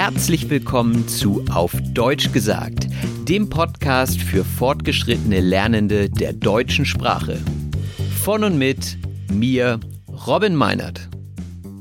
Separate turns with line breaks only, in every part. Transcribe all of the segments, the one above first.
Herzlich willkommen zu Auf Deutsch gesagt, dem Podcast für fortgeschrittene Lernende der deutschen Sprache. Von und mit mir, Robin Meinert.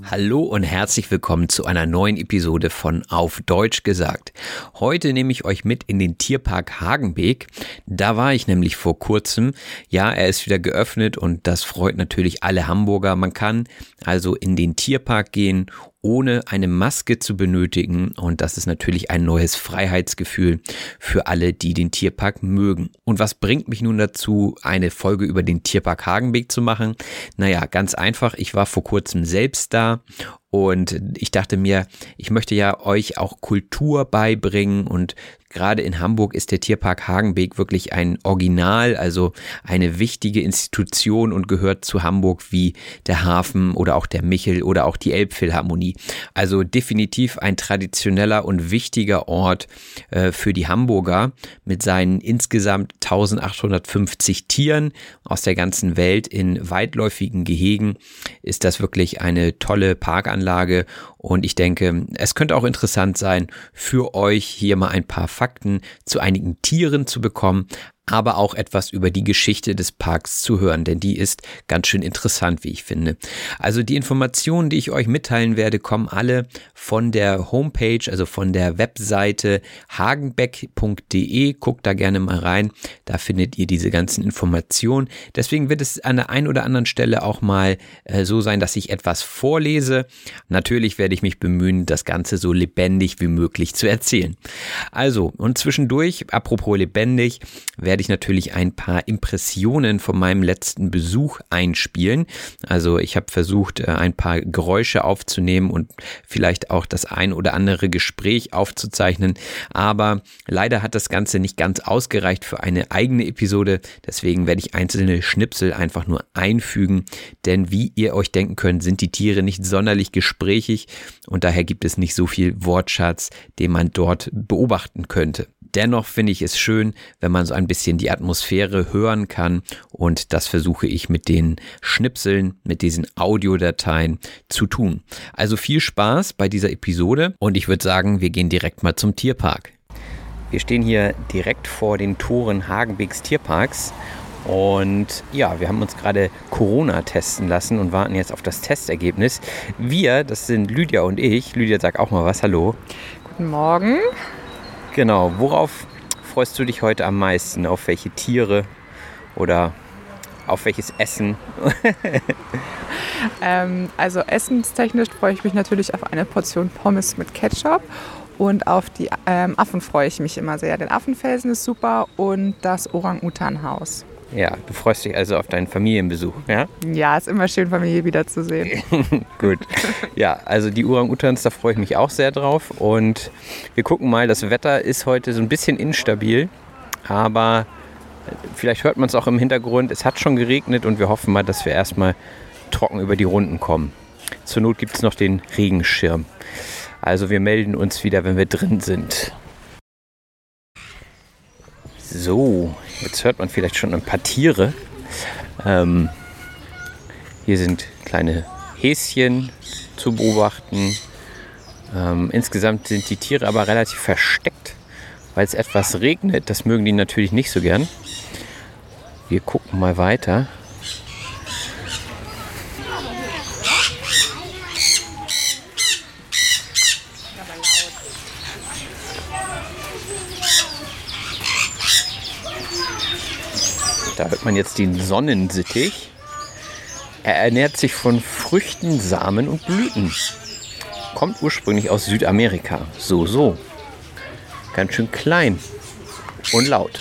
Hallo und herzlich willkommen zu einer neuen Episode von Auf Deutsch gesagt. Heute nehme ich euch mit in den Tierpark Hagenbeek. Da war ich nämlich vor kurzem. Ja, er ist wieder geöffnet und das freut natürlich alle Hamburger. Man kann also in den Tierpark gehen ohne eine Maske zu benötigen. Und das ist natürlich ein neues Freiheitsgefühl für alle, die den Tierpark mögen. Und was bringt mich nun dazu, eine Folge über den Tierpark Hagenbeek zu machen? Naja, ganz einfach. Ich war vor kurzem selbst da und ich dachte mir, ich möchte ja euch auch Kultur beibringen und gerade in Hamburg ist der Tierpark Hagenbeek wirklich ein Original, also eine wichtige Institution und gehört zu Hamburg wie der Hafen oder auch der Michel oder auch die Elbphilharmonie. Also definitiv ein traditioneller und wichtiger Ort äh, für die Hamburger mit seinen insgesamt 1850 Tieren aus der ganzen Welt in weitläufigen Gehegen ist das wirklich eine tolle Parkanlage und ich denke, es könnte auch interessant sein, für euch hier mal ein paar Fakten zu einigen Tieren zu bekommen, aber auch etwas über die Geschichte des Parks zu hören, denn die ist ganz schön interessant, wie ich finde. Also die Informationen, die ich euch mitteilen werde, kommen alle von der Homepage, also von der Webseite hagenbeck.de. Guckt da gerne mal rein, da findet ihr diese ganzen Informationen. Deswegen wird es an der einen oder anderen Stelle auch mal äh, so sein, dass ich etwas vorlese. Natürlich werde ich mich bemühen, das Ganze so lebendig wie möglich zu erzählen. Also, und zwischendurch, apropos lebendig, werde werde ich natürlich ein paar Impressionen von meinem letzten Besuch einspielen. Also ich habe versucht, äh, ein paar Geräusche aufzunehmen und vielleicht auch das ein oder andere Gespräch aufzuzeichnen. Aber leider hat das Ganze nicht ganz ausgereicht für eine eigene Episode. Deswegen werde ich einzelne Schnipsel einfach nur einfügen. Denn wie ihr euch denken könnt, sind die Tiere nicht sonderlich gesprächig und daher gibt es nicht so viel Wortschatz, den man dort beobachten könnte. Dennoch finde ich es schön, wenn man so ein bisschen die Atmosphäre hören kann und das versuche ich mit den Schnipseln, mit diesen Audiodateien zu tun. Also viel Spaß bei dieser Episode und ich würde sagen, wir gehen direkt mal zum Tierpark. Wir stehen hier direkt vor den Toren Hagenbecks Tierparks und ja, wir haben uns gerade Corona testen lassen und warten jetzt auf das Testergebnis. Wir, das sind Lydia und ich. Lydia, sag auch mal was. Hallo.
Guten Morgen.
Genau, worauf freust du dich heute am meisten? Auf welche Tiere oder auf welches Essen?
ähm, also essenstechnisch freue ich mich natürlich auf eine Portion Pommes mit Ketchup und auf die ähm, Affen freue ich mich immer sehr. Der Affenfelsen ist super und das Orang-Utan-Haus.
Ja, du freust dich also auf deinen Familienbesuch, ja?
Ja, ist immer schön, Familie wiederzusehen.
Gut. Ja, also die Orang-Utans, da freue ich mich auch sehr drauf. Und wir gucken mal, das Wetter ist heute so ein bisschen instabil, aber vielleicht hört man es auch im Hintergrund. Es hat schon geregnet und wir hoffen mal, dass wir erstmal trocken über die Runden kommen. Zur Not gibt es noch den Regenschirm. Also wir melden uns wieder, wenn wir drin sind. So, jetzt hört man vielleicht schon ein paar Tiere. Ähm, hier sind kleine Häschen zu beobachten. Ähm, insgesamt sind die Tiere aber relativ versteckt, weil es etwas regnet. Das mögen die natürlich nicht so gern. Wir gucken mal weiter. Da hört man jetzt den Sonnensittich. Er ernährt sich von Früchten, Samen und Blüten. Kommt ursprünglich aus Südamerika. So, so. Ganz schön klein und laut.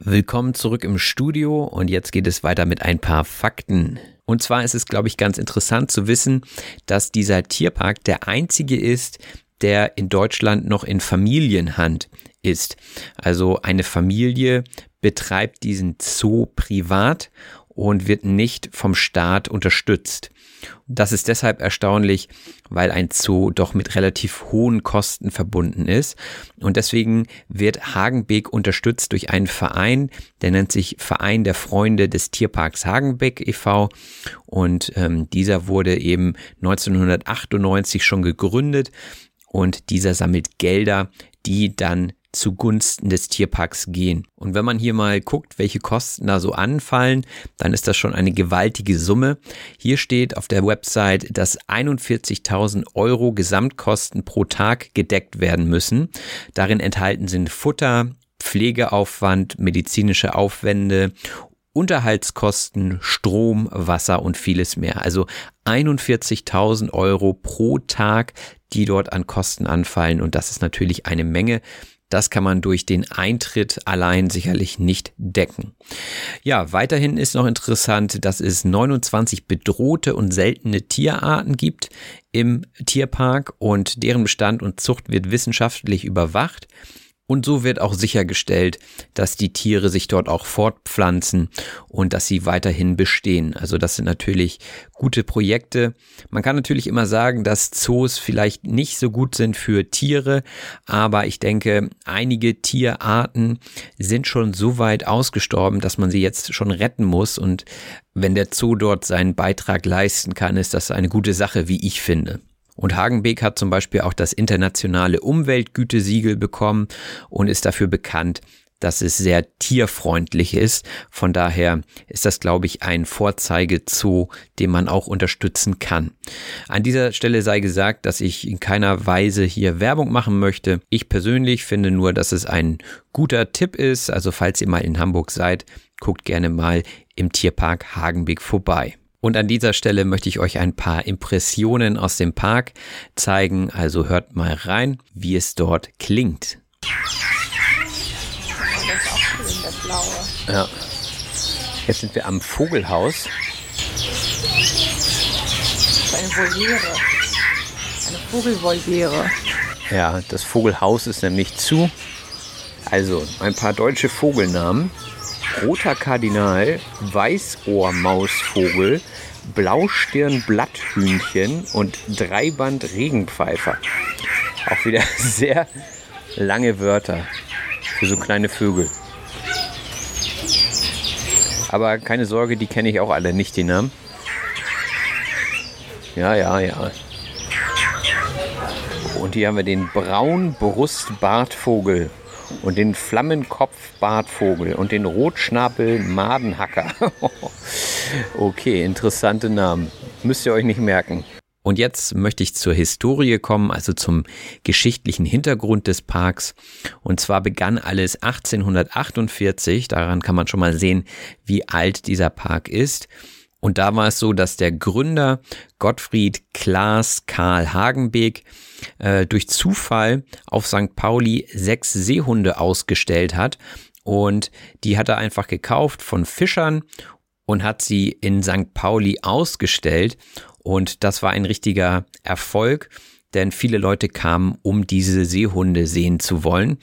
Willkommen zurück im Studio und jetzt geht es weiter mit ein paar Fakten. Und zwar ist es, glaube ich, ganz interessant zu wissen, dass dieser Tierpark der einzige ist, der in Deutschland noch in Familienhand ist. Also eine Familie betreibt diesen Zoo privat und wird nicht vom Staat unterstützt. Das ist deshalb erstaunlich, weil ein Zoo doch mit relativ hohen Kosten verbunden ist. Und deswegen wird Hagenbeek unterstützt durch einen Verein, der nennt sich Verein der Freunde des Tierparks Hagenbeck e.V. Und ähm, dieser wurde eben 1998 schon gegründet und dieser sammelt Gelder, die dann zugunsten des Tierparks gehen. Und wenn man hier mal guckt, welche Kosten da so anfallen, dann ist das schon eine gewaltige Summe. Hier steht auf der Website, dass 41.000 Euro Gesamtkosten pro Tag gedeckt werden müssen. Darin enthalten sind Futter, Pflegeaufwand, medizinische Aufwände Unterhaltskosten, Strom, Wasser und vieles mehr. Also 41.000 Euro pro Tag, die dort an Kosten anfallen. Und das ist natürlich eine Menge. Das kann man durch den Eintritt allein sicherlich nicht decken. Ja, weiterhin ist noch interessant, dass es 29 bedrohte und seltene Tierarten gibt im Tierpark und deren Bestand und Zucht wird wissenschaftlich überwacht. Und so wird auch sichergestellt, dass die Tiere sich dort auch fortpflanzen und dass sie weiterhin bestehen. Also das sind natürlich gute Projekte. Man kann natürlich immer sagen, dass Zoos vielleicht nicht so gut sind für Tiere, aber ich denke, einige Tierarten sind schon so weit ausgestorben, dass man sie jetzt schon retten muss. Und wenn der Zoo dort seinen Beitrag leisten kann, ist das eine gute Sache, wie ich finde. Und Hagenbeek hat zum Beispiel auch das internationale Umweltgütesiegel bekommen und ist dafür bekannt, dass es sehr tierfreundlich ist. Von daher ist das, glaube ich, ein Vorzeigezoo, den man auch unterstützen kann. An dieser Stelle sei gesagt, dass ich in keiner Weise hier Werbung machen möchte. Ich persönlich finde nur, dass es ein guter Tipp ist. Also falls ihr mal in Hamburg seid, guckt gerne mal im Tierpark Hagenbeek vorbei. Und an dieser Stelle möchte ich euch ein paar Impressionen aus dem Park zeigen. Also hört mal rein, wie es dort klingt. Ja. Jetzt sind wir am Vogelhaus.
Eine Voliere. Eine Vogelvoliere.
Ja, das Vogelhaus ist nämlich zu. Also ein paar deutsche Vogelnamen. Roter Kardinal, Weißohrmausvogel, Blaustirnblatthühnchen und Dreiband Regenpfeifer. Auch wieder sehr lange Wörter für so kleine Vögel. Aber keine Sorge, die kenne ich auch alle nicht, die Namen. Ja, ja, ja. Und hier haben wir den Braunbrustbartvogel und den Flammenkopfbartvogel und den Rotschnabel-Madenhacker. okay, interessante Namen. Müsst ihr euch nicht merken. Und jetzt möchte ich zur Historie kommen, also zum geschichtlichen Hintergrund des Parks. Und zwar begann alles 1848. Daran kann man schon mal sehen, wie alt dieser Park ist. Und da war es so, dass der Gründer Gottfried Klaas Karl Hagenbeek äh, durch Zufall auf St. Pauli sechs Seehunde ausgestellt hat und die hat er einfach gekauft von Fischern und hat sie in St. Pauli ausgestellt und das war ein richtiger Erfolg, denn viele Leute kamen, um diese Seehunde sehen zu wollen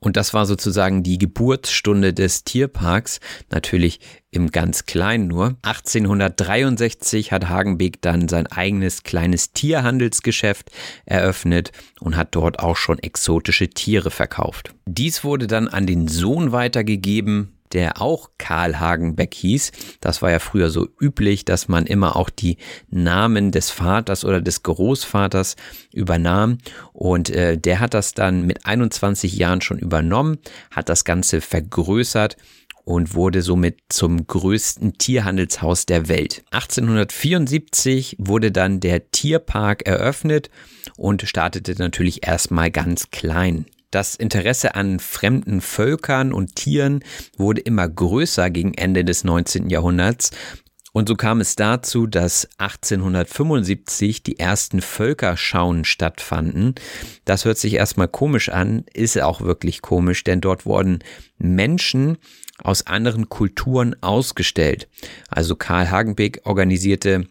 und das war sozusagen die Geburtsstunde des Tierparks, natürlich im ganz Kleinen nur. 1863 hat Hagenbeek dann sein eigenes kleines Tierhandelsgeschäft eröffnet und hat dort auch schon exotische Tiere verkauft. Dies wurde dann an den Sohn weitergegeben, der auch Karl Hagenbeck hieß. Das war ja früher so üblich, dass man immer auch die Namen des Vaters oder des Großvaters übernahm. Und äh, der hat das dann mit 21 Jahren schon übernommen, hat das Ganze vergrößert und wurde somit zum größten Tierhandelshaus der Welt. 1874 wurde dann der Tierpark eröffnet und startete natürlich erstmal ganz klein. Das Interesse an fremden Völkern und Tieren wurde immer größer gegen Ende des 19. Jahrhunderts und so kam es dazu, dass 1875 die ersten Völkerschauen stattfanden. Das hört sich erstmal komisch an, ist auch wirklich komisch, denn dort wurden Menschen aus anderen Kulturen ausgestellt. Also Karl Hagenbeck organisierte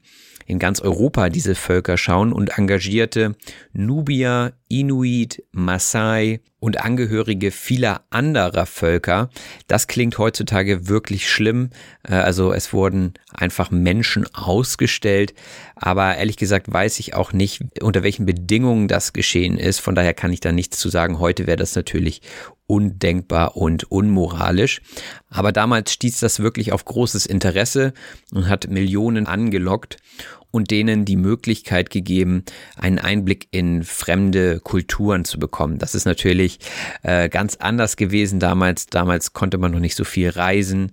in ganz Europa diese Völkerschau und engagierte Nubier, Inuit, Maasai und Angehörige vieler anderer Völker. Das klingt heutzutage wirklich schlimm. Äh, also es wurden einfach Menschen ausgestellt. Aber ehrlich gesagt weiß ich auch nicht, unter welchen Bedingungen das geschehen ist. Von daher kann ich da nichts zu sagen. Heute wäre das natürlich undenkbar und unmoralisch. Aber damals stieß das wirklich auf großes Interesse und hat Millionen angelockt und denen die Möglichkeit gegeben, einen Einblick in fremde Kulturen zu bekommen. Das ist natürlich äh, ganz anders gewesen damals. Damals konnte man noch nicht so viel reisen.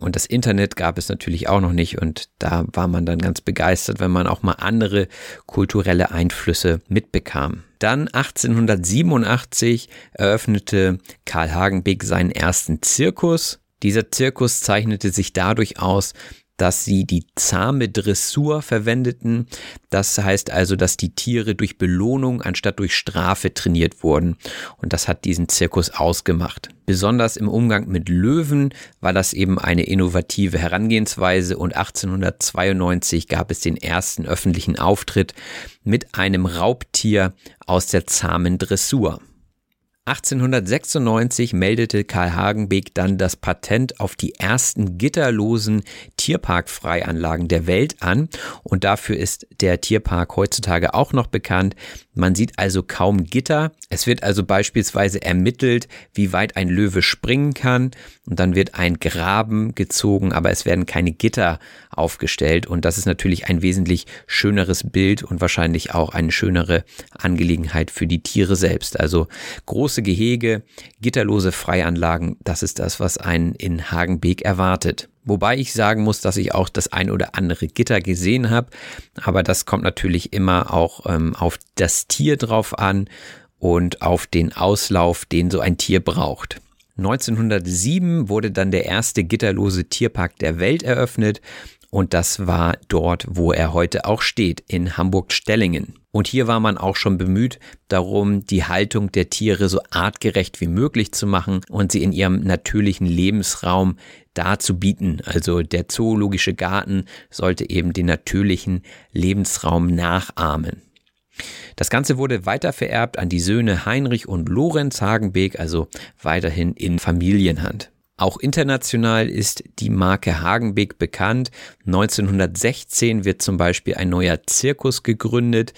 Und das Internet gab es natürlich auch noch nicht und da war man dann ganz begeistert, wenn man auch mal andere kulturelle Einflüsse mitbekam. Dann 1887 eröffnete Karl Hagenbeck seinen ersten Zirkus. Dieser Zirkus zeichnete sich dadurch aus, dass sie die zahme Dressur verwendeten. Das heißt also, dass die Tiere durch Belohnung anstatt durch Strafe trainiert wurden. Und das hat diesen Zirkus ausgemacht. Besonders im Umgang mit Löwen war das eben eine innovative Herangehensweise und 1892 gab es den ersten öffentlichen Auftritt mit einem Raubtier aus der zahmen Dressur. 1896 meldete Karl Hagenbeek dann das Patent auf die ersten gitterlosen Tierparkfreianlagen der Welt an und dafür ist der Tierpark heutzutage auch noch bekannt. Man sieht also kaum Gitter. Es wird also beispielsweise ermittelt, wie weit ein Löwe springen kann und dann wird ein Graben gezogen, aber es werden keine Gitter aufgestellt und das ist natürlich ein wesentlich schöneres Bild und wahrscheinlich auch eine schönere Angelegenheit für die Tiere selbst. Also große Gehege, gitterlose Freianlagen, das ist das, was einen in Hagenbeek erwartet. Wobei ich sagen muss, dass ich auch das ein oder andere Gitter gesehen habe, aber das kommt natürlich immer auch ähm, auf das Tier drauf an und auf den Auslauf, den so ein Tier braucht. 1907 wurde dann der erste gitterlose Tierpark der Welt eröffnet und das war dort, wo er heute auch steht, in Hamburg-Stellingen. Und hier war man auch schon bemüht darum, die Haltung der Tiere so artgerecht wie möglich zu machen und sie in ihrem natürlichen Lebensraum darzubieten. Also der zoologische Garten sollte eben den natürlichen Lebensraum nachahmen. Das Ganze wurde weiter vererbt an die Söhne Heinrich und Lorenz Hagenbeek, also weiterhin in Familienhand. Auch international ist die Marke Hagenbeek bekannt. 1916 wird zum Beispiel ein neuer Zirkus gegründet,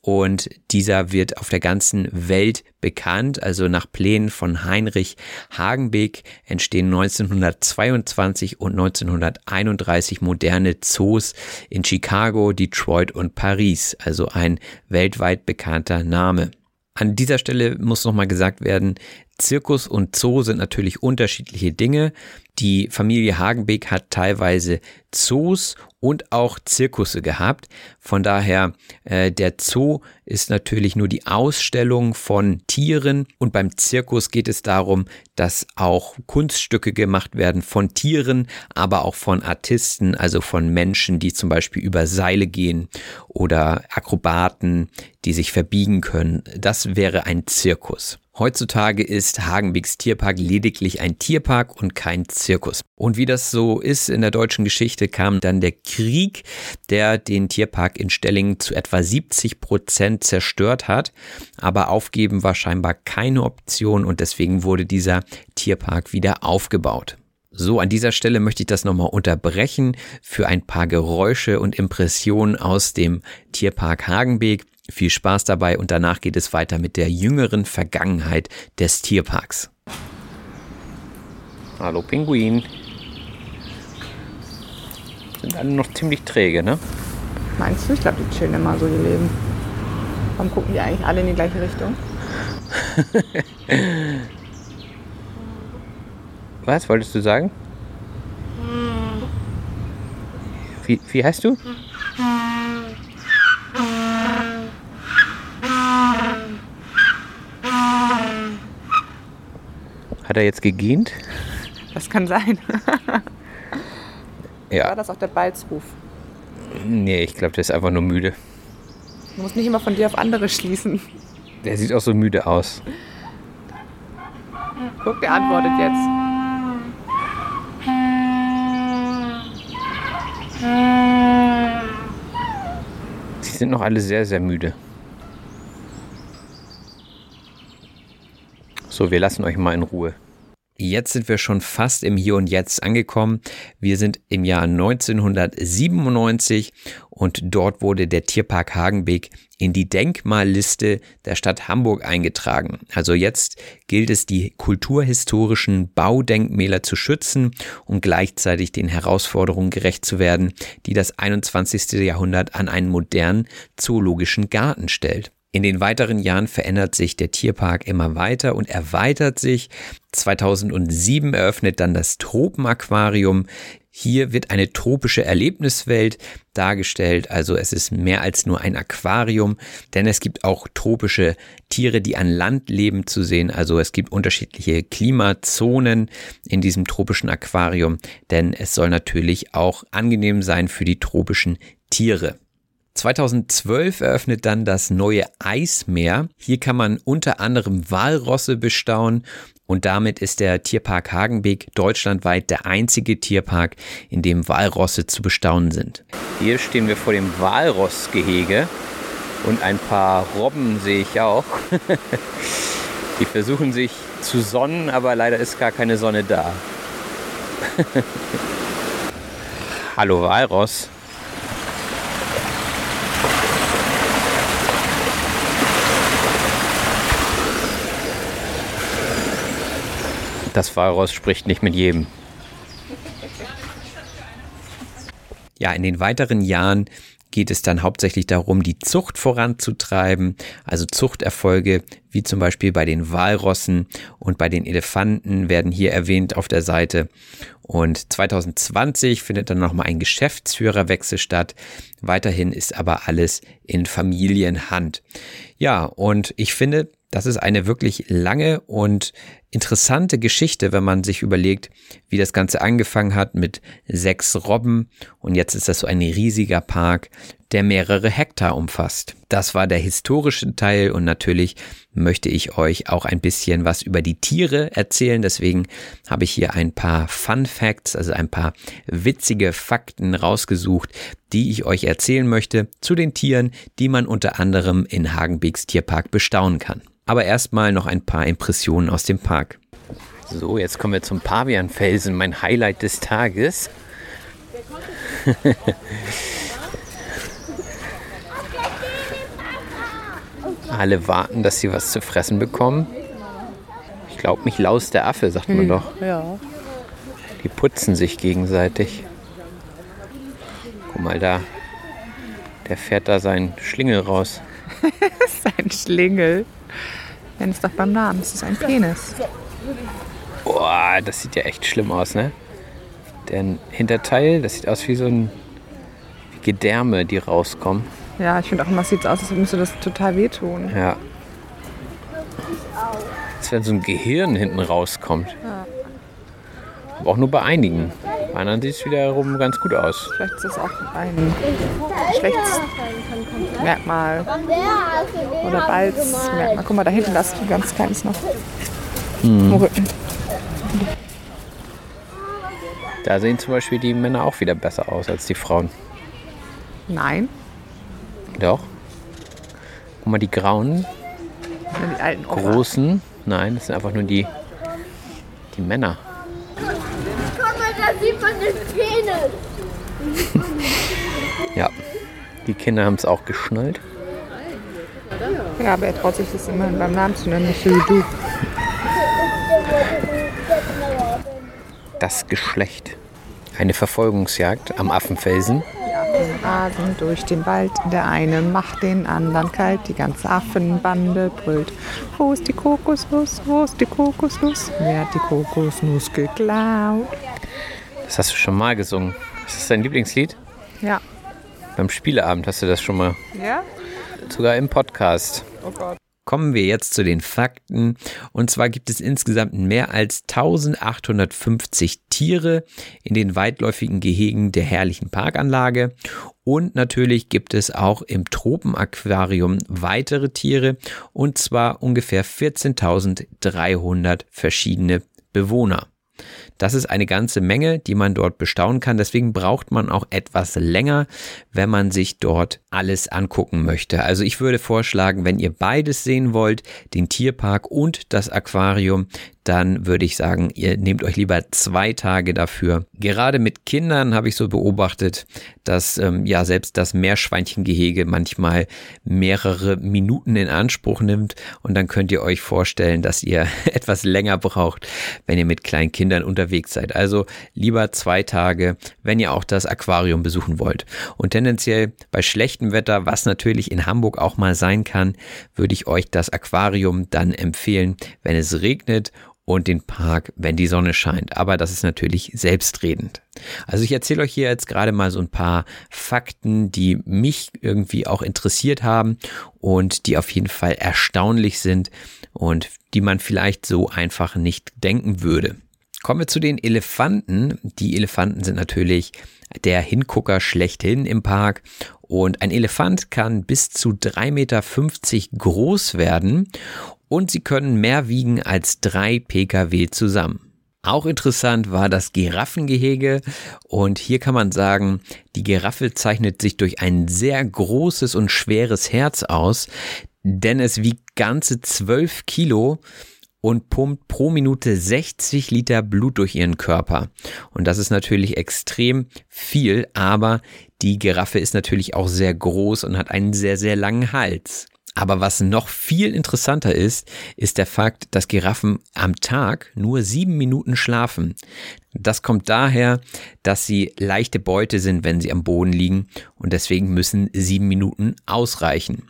und dieser wird auf der ganzen Welt bekannt. Also nach Plänen von Heinrich Hagenbeck entstehen 1922 und 1931 moderne Zoos in Chicago, Detroit und Paris. Also ein weltweit bekannter Name. An dieser Stelle muss nochmal gesagt werden, Zirkus und Zoo sind natürlich unterschiedliche Dinge. Die Familie Hagenbeck hat teilweise Zoos und auch Zirkusse gehabt. Von daher, äh, der Zoo ist natürlich nur die Ausstellung von Tieren und beim Zirkus geht es darum, dass auch Kunststücke gemacht werden von Tieren, aber auch von Artisten, also von Menschen, die zum Beispiel über Seile gehen oder Akrobaten, die sich verbiegen können. Das wäre ein Zirkus. Heutzutage ist Hagenbecks Tierpark lediglich ein Tierpark und kein Zirkus. Und wie das so ist in der deutschen Geschichte, kam dann der Krieg, der den Tierpark in Stellingen zu etwa 70 Prozent zerstört hat. Aber aufgeben war scheinbar keine Option und deswegen wurde dieser Tierpark wieder aufgebaut. So, an dieser Stelle möchte ich das nochmal unterbrechen für ein paar Geräusche und Impressionen aus dem Tierpark Hagenbeek. Viel Spaß dabei und danach geht es weiter mit der jüngeren Vergangenheit des Tierparks. Hallo Pinguin. Sind alle noch ziemlich träge, ne?
Meinst du? Ich glaube, die chillen immer so ihr Leben. Warum gucken die eigentlich alle in die gleiche Richtung?
Was wolltest du sagen? Wie, wie heißt du? Hat er jetzt gegähnt?
Das kann sein.
Ja.
War das auch der Balzruf?
Nee, ich glaube, der ist einfach nur müde.
Du musst nicht immer von dir auf andere schließen.
Der sieht auch so müde aus.
Guck, der antwortet jetzt.
Sie sind noch alle sehr, sehr müde. So, wir lassen euch mal in Ruhe. Jetzt sind wir schon fast im Hier und Jetzt angekommen. Wir sind im Jahr 1997 und dort wurde der Tierpark Hagenbeek in die Denkmalliste der Stadt Hamburg eingetragen. Also jetzt gilt es, die kulturhistorischen Baudenkmäler zu schützen und gleichzeitig den Herausforderungen gerecht zu werden, die das 21. Jahrhundert an einen modernen zoologischen Garten stellt. In den weiteren Jahren verändert sich der Tierpark immer weiter und erweitert sich. 2007 eröffnet dann das Tropenaquarium. Hier wird eine tropische Erlebniswelt dargestellt, also es ist mehr als nur ein Aquarium, denn es gibt auch tropische Tiere, die an Land leben zu sehen, also es gibt unterschiedliche Klimazonen in diesem tropischen Aquarium, denn es soll natürlich auch angenehm sein für die tropischen Tiere. 2012 eröffnet dann das neue Eismeer. Hier kann man unter anderem Walrosse bestaunen und damit ist der Tierpark Hagenbeek deutschlandweit der einzige Tierpark, in dem Walrosse zu bestaunen sind. Hier stehen wir vor dem Walrossgehege und ein paar Robben sehe ich auch. Die versuchen sich zu sonnen, aber leider ist gar keine Sonne da. Hallo Walross. Das Walross spricht nicht mit jedem. Ja, in den weiteren Jahren geht es dann hauptsächlich darum, die Zucht voranzutreiben, also Zuchterfolge, wie zum Beispiel bei den Walrossen und bei den Elefanten werden hier erwähnt auf der Seite. Und 2020 findet dann nochmal ein Geschäftsführerwechsel statt. Weiterhin ist aber alles in Familienhand. Ja, und ich finde, das ist eine wirklich lange und interessante Geschichte, wenn man sich überlegt, wie das Ganze angefangen hat mit sechs Robben. Und jetzt ist das so ein riesiger Park, der mehrere Hektar umfasst. Das war der historische Teil und natürlich möchte ich euch auch ein bisschen was über die Tiere erzählen. Deswegen habe ich hier ein paar Fun Facts, also ein paar witzige Fakten rausgesucht, die ich euch erzählen möchte zu den Tieren, die man unter anderem in Hagenbecks Tierpark bestaunen kann. Aber erstmal noch ein paar Impressionen aus dem Park. So, jetzt kommen wir zum Pavianfelsen, mein Highlight des Tages. Alle warten, dass sie was zu fressen bekommen. Ich glaube, mich laust der Affe, sagt man doch.
Ja.
Die putzen sich gegenseitig. Guck mal da. Der fährt da seinen Schlingel raus.
Das ist ein Schlingel. Nenn es doch beim Namen. Es ist ein Penis.
Boah, das sieht ja echt schlimm aus, ne? deren Hinterteil, das sieht aus wie so ein wie Gedärme, die rauskommen.
Ja, ich finde auch immer, es sieht aus, als müsste das total wehtun.
Ja. Als wenn so ein Gehirn hinten rauskommt. Aber auch nur bei einigen. Bei anderen sieht es wiederum ganz gut aus.
Vielleicht ist das auch ein schlechtes Merkmal. Oder Balzmerkmal. Guck mal, da hinten, das ist ein ganz kleines noch. Im Rücken.
Da sehen zum Beispiel die Männer auch wieder besser aus als die Frauen.
Nein,
Doch. Guck mal, die grauen,
die alten Opa.
großen. Nein, das sind einfach nur die, die Männer.
Guck mal, da sieht man den Penis.
Ja. Die Kinder haben es auch geschnallt.
Ja, aber er traut sich das immerhin beim Namen zu nennen, nicht so wie du.
Das Geschlecht. Eine Verfolgungsjagd am Affenfelsen.
Rasen durch den Wald, der eine macht den anderen kalt, die ganze Affenbande brüllt. Wo ist die Kokosnuss, wo ist die Kokosnuss? Wer hat die Kokosnuss geklaut?
Das hast du schon mal gesungen. Ist das dein Lieblingslied?
Ja.
Beim Spieleabend hast du das schon mal.
Ja?
Sogar im Podcast.
Oh Gott.
Kommen wir jetzt zu den Fakten. Und zwar gibt es insgesamt mehr als 1850 Tiere in den weitläufigen Gehegen der herrlichen Parkanlage. Und natürlich gibt es auch im Tropenaquarium weitere Tiere. Und zwar ungefähr 14.300 verschiedene Bewohner. Das ist eine ganze Menge, die man dort bestaunen kann. Deswegen braucht man auch etwas länger, wenn man sich dort alles angucken möchte. Also ich würde vorschlagen, wenn ihr beides sehen wollt, den Tierpark und das Aquarium, dann würde ich sagen, ihr nehmt euch lieber zwei Tage dafür. Gerade mit Kindern habe ich so beobachtet, dass ähm, ja selbst das Meerschweinchengehege manchmal mehrere Minuten in Anspruch nimmt und dann könnt ihr euch vorstellen, dass ihr etwas länger braucht, wenn ihr mit kleinen Kindern unterwegs seid. Also lieber zwei Tage, wenn ihr auch das Aquarium besuchen wollt. Und tendenziell bei schlechtem Wetter, was natürlich in Hamburg auch mal sein kann, würde ich euch das Aquarium dann empfehlen, wenn es regnet und den Park, wenn die Sonne scheint. Aber das ist natürlich selbstredend. Also ich erzähle euch hier jetzt gerade mal so ein paar Fakten, die mich irgendwie auch interessiert haben und die auf jeden Fall erstaunlich sind und die man vielleicht so einfach nicht denken würde. Kommen wir zu den Elefanten. Die Elefanten sind natürlich der Hingucker schlechthin im Park. Und ein Elefant kann bis zu 3,50 Meter groß werden und sie können mehr wiegen als drei Pkw zusammen. Auch interessant war das Giraffengehege und hier kann man sagen, die Giraffe zeichnet sich durch ein sehr großes und schweres Herz aus, denn es wiegt ganze 12 Kilo und pumpt pro Minute 60 Liter Blut durch ihren Körper. Und das ist natürlich extrem viel, aber die Giraffe ist natürlich auch sehr groß und hat einen sehr, sehr langen Hals. Aber was noch viel interessanter ist, ist der Fakt, dass Giraffen am Tag nur sieben Minuten schlafen. Das kommt daher, dass sie leichte Beute sind, wenn sie am Boden liegen und deswegen müssen sieben Minuten ausreichen.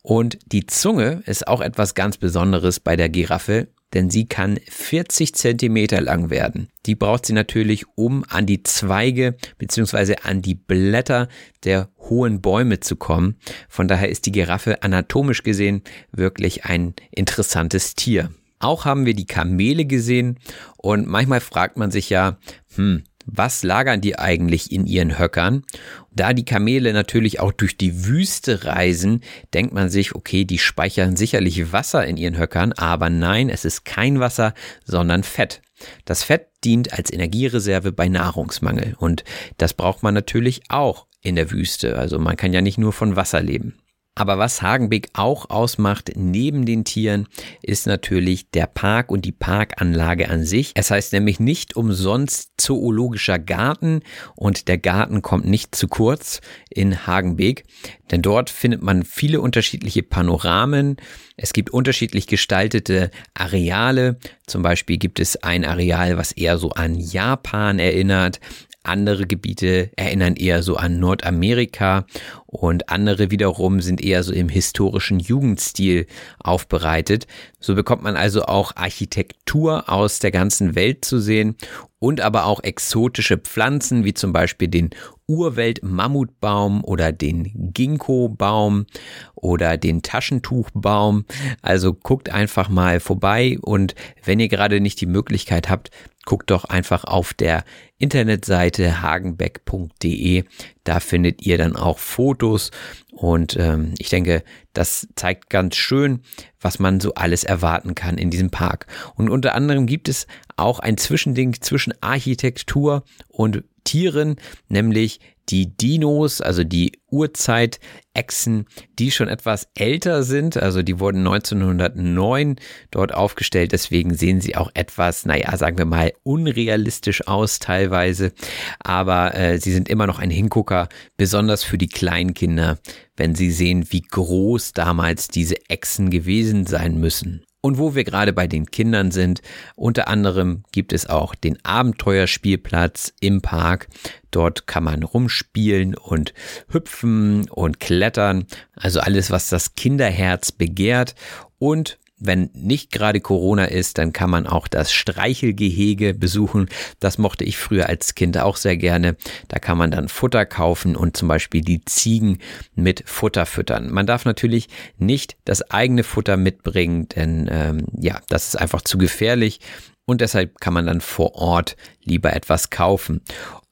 Und die Zunge ist auch etwas ganz Besonderes bei der Giraffe, denn sie kann 40 Zentimeter lang werden. Die braucht sie natürlich, um an die Zweige beziehungsweise an die Blätter der hohen Bäume zu kommen. Von daher ist die Giraffe anatomisch gesehen wirklich ein interessantes Tier. Auch haben wir die Kamele gesehen und manchmal fragt man sich ja, hm, was lagern die eigentlich in ihren Höckern? Da die Kamele natürlich auch durch die Wüste reisen, denkt man sich, okay, die speichern sicherlich Wasser in ihren Höckern, aber nein, es ist kein Wasser, sondern Fett. Das Fett dient als Energiereserve bei Nahrungsmangel und das braucht man natürlich auch in der Wüste. Also man kann ja nicht nur von Wasser leben. Aber was Hagenbeck auch ausmacht, neben den Tieren, ist natürlich der Park und die Parkanlage an sich. Es heißt nämlich nicht umsonst zoologischer Garten und der Garten kommt nicht zu kurz in Hagenbeck, denn dort findet man viele unterschiedliche Panoramen. Es gibt unterschiedlich gestaltete Areale. Zum Beispiel gibt es ein Areal, was eher so an Japan erinnert. Andere Gebiete erinnern eher so an Nordamerika und andere wiederum sind eher so im historischen Jugendstil aufbereitet. So bekommt man also auch Architektur aus der ganzen Welt zu sehen und aber auch exotische Pflanzen wie zum Beispiel den Urwelt-Mammutbaum oder den Ginkgo-Baum oder den Taschentuchbaum. Also guckt einfach mal vorbei und wenn ihr gerade nicht die Möglichkeit habt, guckt doch einfach auf der Internetseite hagenbeck.de. Da findet ihr dann auch Fotos und ähm, ich denke, das zeigt ganz schön, was man so alles erwarten kann in diesem Park. Und unter anderem gibt es auch ein Zwischending zwischen Architektur und Tieren, nämlich die Dinos, also die Urzeit-Echsen, die schon etwas älter sind. Also die wurden 1909 dort aufgestellt. Deswegen sehen sie auch etwas, naja, sagen wir mal, unrealistisch aus teilweise. Aber äh, sie sind immer noch ein Hingucker, besonders für die Kleinkinder, wenn sie sehen, wie groß damals diese Echsen gewesen sein müssen. Und wo wir gerade bei den Kindern sind, unter anderem gibt es auch den Abenteuerspielplatz im Park. Dort kann man rumspielen und hüpfen und klettern. Also alles, was das Kinderherz begehrt. Und wenn nicht gerade Corona ist, dann kann man auch das Streichelgehege besuchen. Das mochte ich früher als Kind auch sehr gerne. Da kann man dann Futter kaufen und zum Beispiel die Ziegen mit Futter füttern. Man darf natürlich nicht das eigene Futter mitbringen, denn ähm, ja, das ist einfach zu gefährlich und deshalb kann man dann vor Ort lieber etwas kaufen.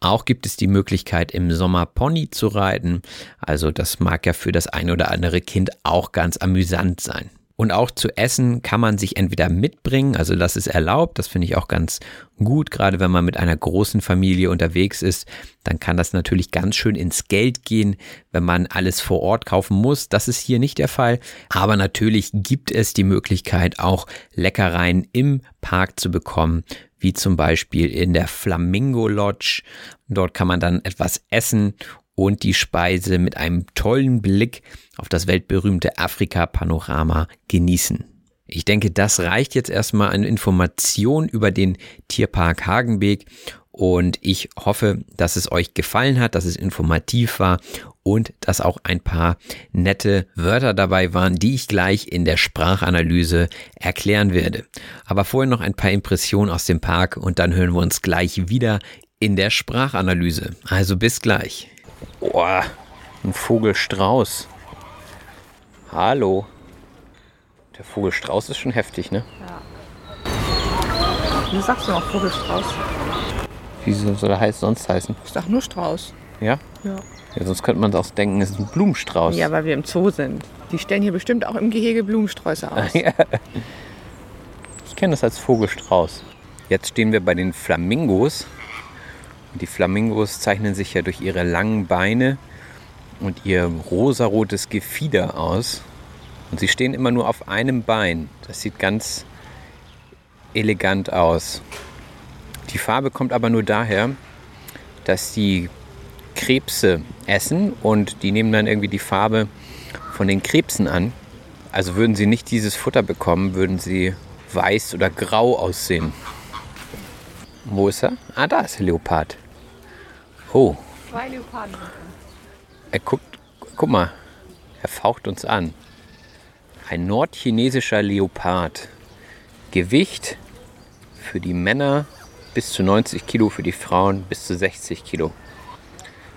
Auch gibt es die Möglichkeit, im Sommer Pony zu reiten. Also das mag ja für das ein oder andere Kind auch ganz amüsant sein. Und auch zu essen kann man sich entweder mitbringen, also das ist erlaubt, das finde ich auch ganz gut, gerade wenn man mit einer großen Familie unterwegs ist, dann kann das natürlich ganz schön ins Geld gehen, wenn man alles vor Ort kaufen muss. Das ist hier nicht der Fall, aber natürlich gibt es die Möglichkeit, auch Leckereien im Park zu bekommen, wie zum Beispiel in der Flamingo Lodge. Dort kann man dann etwas essen und die Speise mit einem tollen Blick auf das weltberühmte Afrika-Panorama genießen. Ich denke, das reicht jetzt erstmal an Information über den Tierpark Hagenbeek und ich hoffe, dass es euch gefallen hat, dass es informativ war und dass auch ein paar nette Wörter dabei waren, die ich gleich in der Sprachanalyse erklären werde. Aber vorher noch ein paar Impressionen aus dem Park und dann hören wir uns gleich wieder in der Sprachanalyse. Also bis gleich. Boah, ein Vogelstrauß. Hallo. Der Vogelstrauß ist schon heftig, ne? Ja.
Wie sagst du noch Vogelstrauß?
Wie soll er heißt sonst heißen?
Ich sag nur Strauß.
Ja?
Ja.
Ja, sonst könnte man auch denken, es ist ein Blumenstrauß.
Ja, weil wir im Zoo sind. Die stellen hier bestimmt auch im Gehege Blumensträuße aus.
ja. Ich kenne das als Vogelstrauß. Jetzt stehen wir bei den Flamingos. Die Flamingos zeichnen sich ja durch ihre langen Beine und ihr rosarotes Gefieder aus. Und sie stehen immer nur auf einem Bein. Das sieht ganz elegant aus. Die Farbe kommt aber nur daher, dass die Krebse essen und die nehmen dann irgendwie die Farbe von den Krebsen an. Also würden sie nicht dieses Futter bekommen, würden sie weiß oder grau aussehen. Wo ist er? Ah, da ist der Leopard. Oh.
Zwei Leoparden.
Er guckt, guck mal, er faucht uns an. Ein nordchinesischer Leopard. Gewicht für die Männer bis zu 90 Kilo, für die Frauen bis zu 60 Kilo.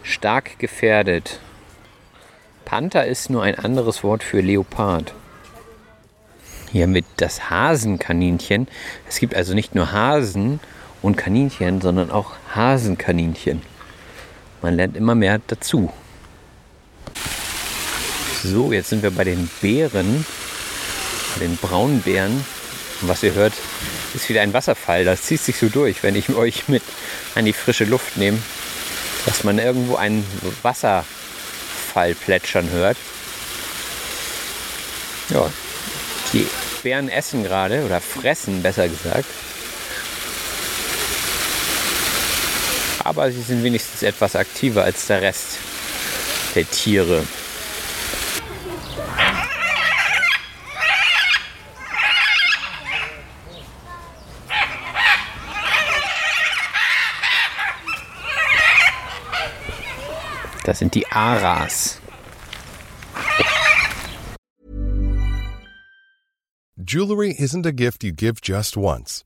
Stark gefährdet. Panther ist nur ein anderes Wort für Leopard. Hier mit das Hasenkaninchen. Es gibt also nicht nur Hasen und Kaninchen, sondern auch Hasenkaninchen. Man lernt immer mehr dazu. So, jetzt sind wir bei den Bären, bei den braunen Bären. Und was ihr hört, ist wieder ein Wasserfall. Das zieht sich so durch, wenn ich euch mit an die frische Luft nehme, dass man irgendwo einen Wasserfall plätschern hört. Ja, die Bären essen gerade oder fressen, besser gesagt. Aber sie sind wenigstens etwas aktiver als der Rest der Tiere. Das sind die Aras.
Jewelry isn't a gift you give just once.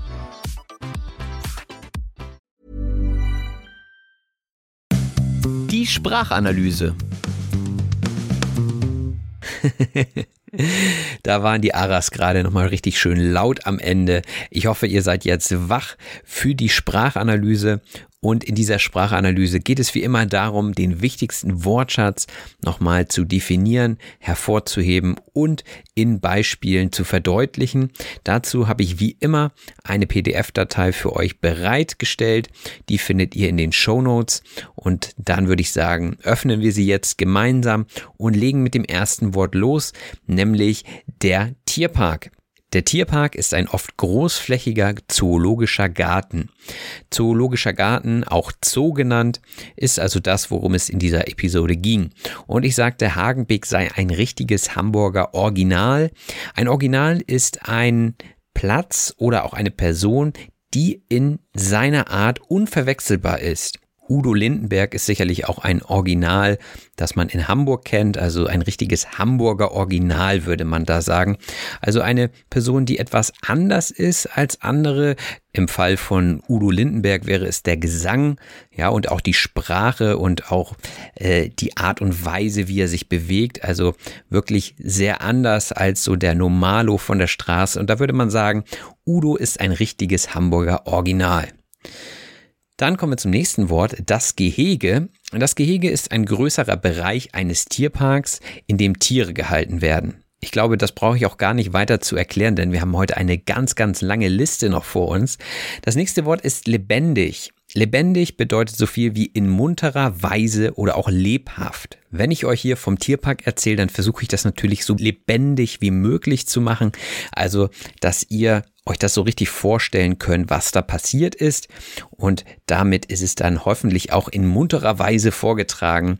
Sprachanalyse. Da waren die Aras gerade nochmal richtig schön laut am Ende. Ich hoffe, ihr seid jetzt wach für die Sprachanalyse und in dieser Sprachanalyse geht es wie immer darum, den wichtigsten Wortschatz nochmal zu definieren, hervorzuheben und in Beispielen zu verdeutlichen. Dazu habe ich wie immer eine PDF-Datei für euch bereitgestellt. Die findet ihr in den Show Notes. Und dann würde ich sagen, öffnen wir sie jetzt gemeinsam und legen mit dem ersten Wort los, nämlich der Tierpark. Der Tierpark ist ein oft großflächiger zoologischer Garten. Zoologischer Garten, auch Zoo genannt, ist also das, worum es in dieser Episode ging. Und ich sagte, Hagenbeck sei ein richtiges Hamburger Original. Ein Original ist ein Platz oder auch eine Person, die in seiner Art unverwechselbar ist. Udo Lindenberg ist sicherlich auch ein Original, das man in Hamburg kennt, also ein richtiges Hamburger Original würde man da sagen. Also eine Person, die etwas anders ist als andere. Im Fall von Udo Lindenberg wäre es der Gesang, ja, und auch die Sprache und auch äh, die Art und Weise, wie er sich bewegt. Also wirklich sehr anders als so der Normalo von der Straße. Und da würde man sagen, Udo ist ein richtiges Hamburger Original. Dann kommen wir zum nächsten Wort, das Gehege. Das Gehege ist ein größerer Bereich eines Tierparks, in dem Tiere gehalten werden. Ich glaube, das brauche ich auch gar nicht weiter zu erklären, denn wir haben heute eine ganz, ganz lange Liste noch vor uns. Das nächste Wort ist lebendig. Lebendig bedeutet so viel wie in munterer Weise oder auch lebhaft. Wenn ich euch hier vom Tierpark erzähle, dann versuche ich das natürlich so lebendig wie möglich zu machen. Also, dass ihr euch das so richtig vorstellen könnt, was da passiert ist. Und damit ist es dann hoffentlich auch in munterer Weise vorgetragen.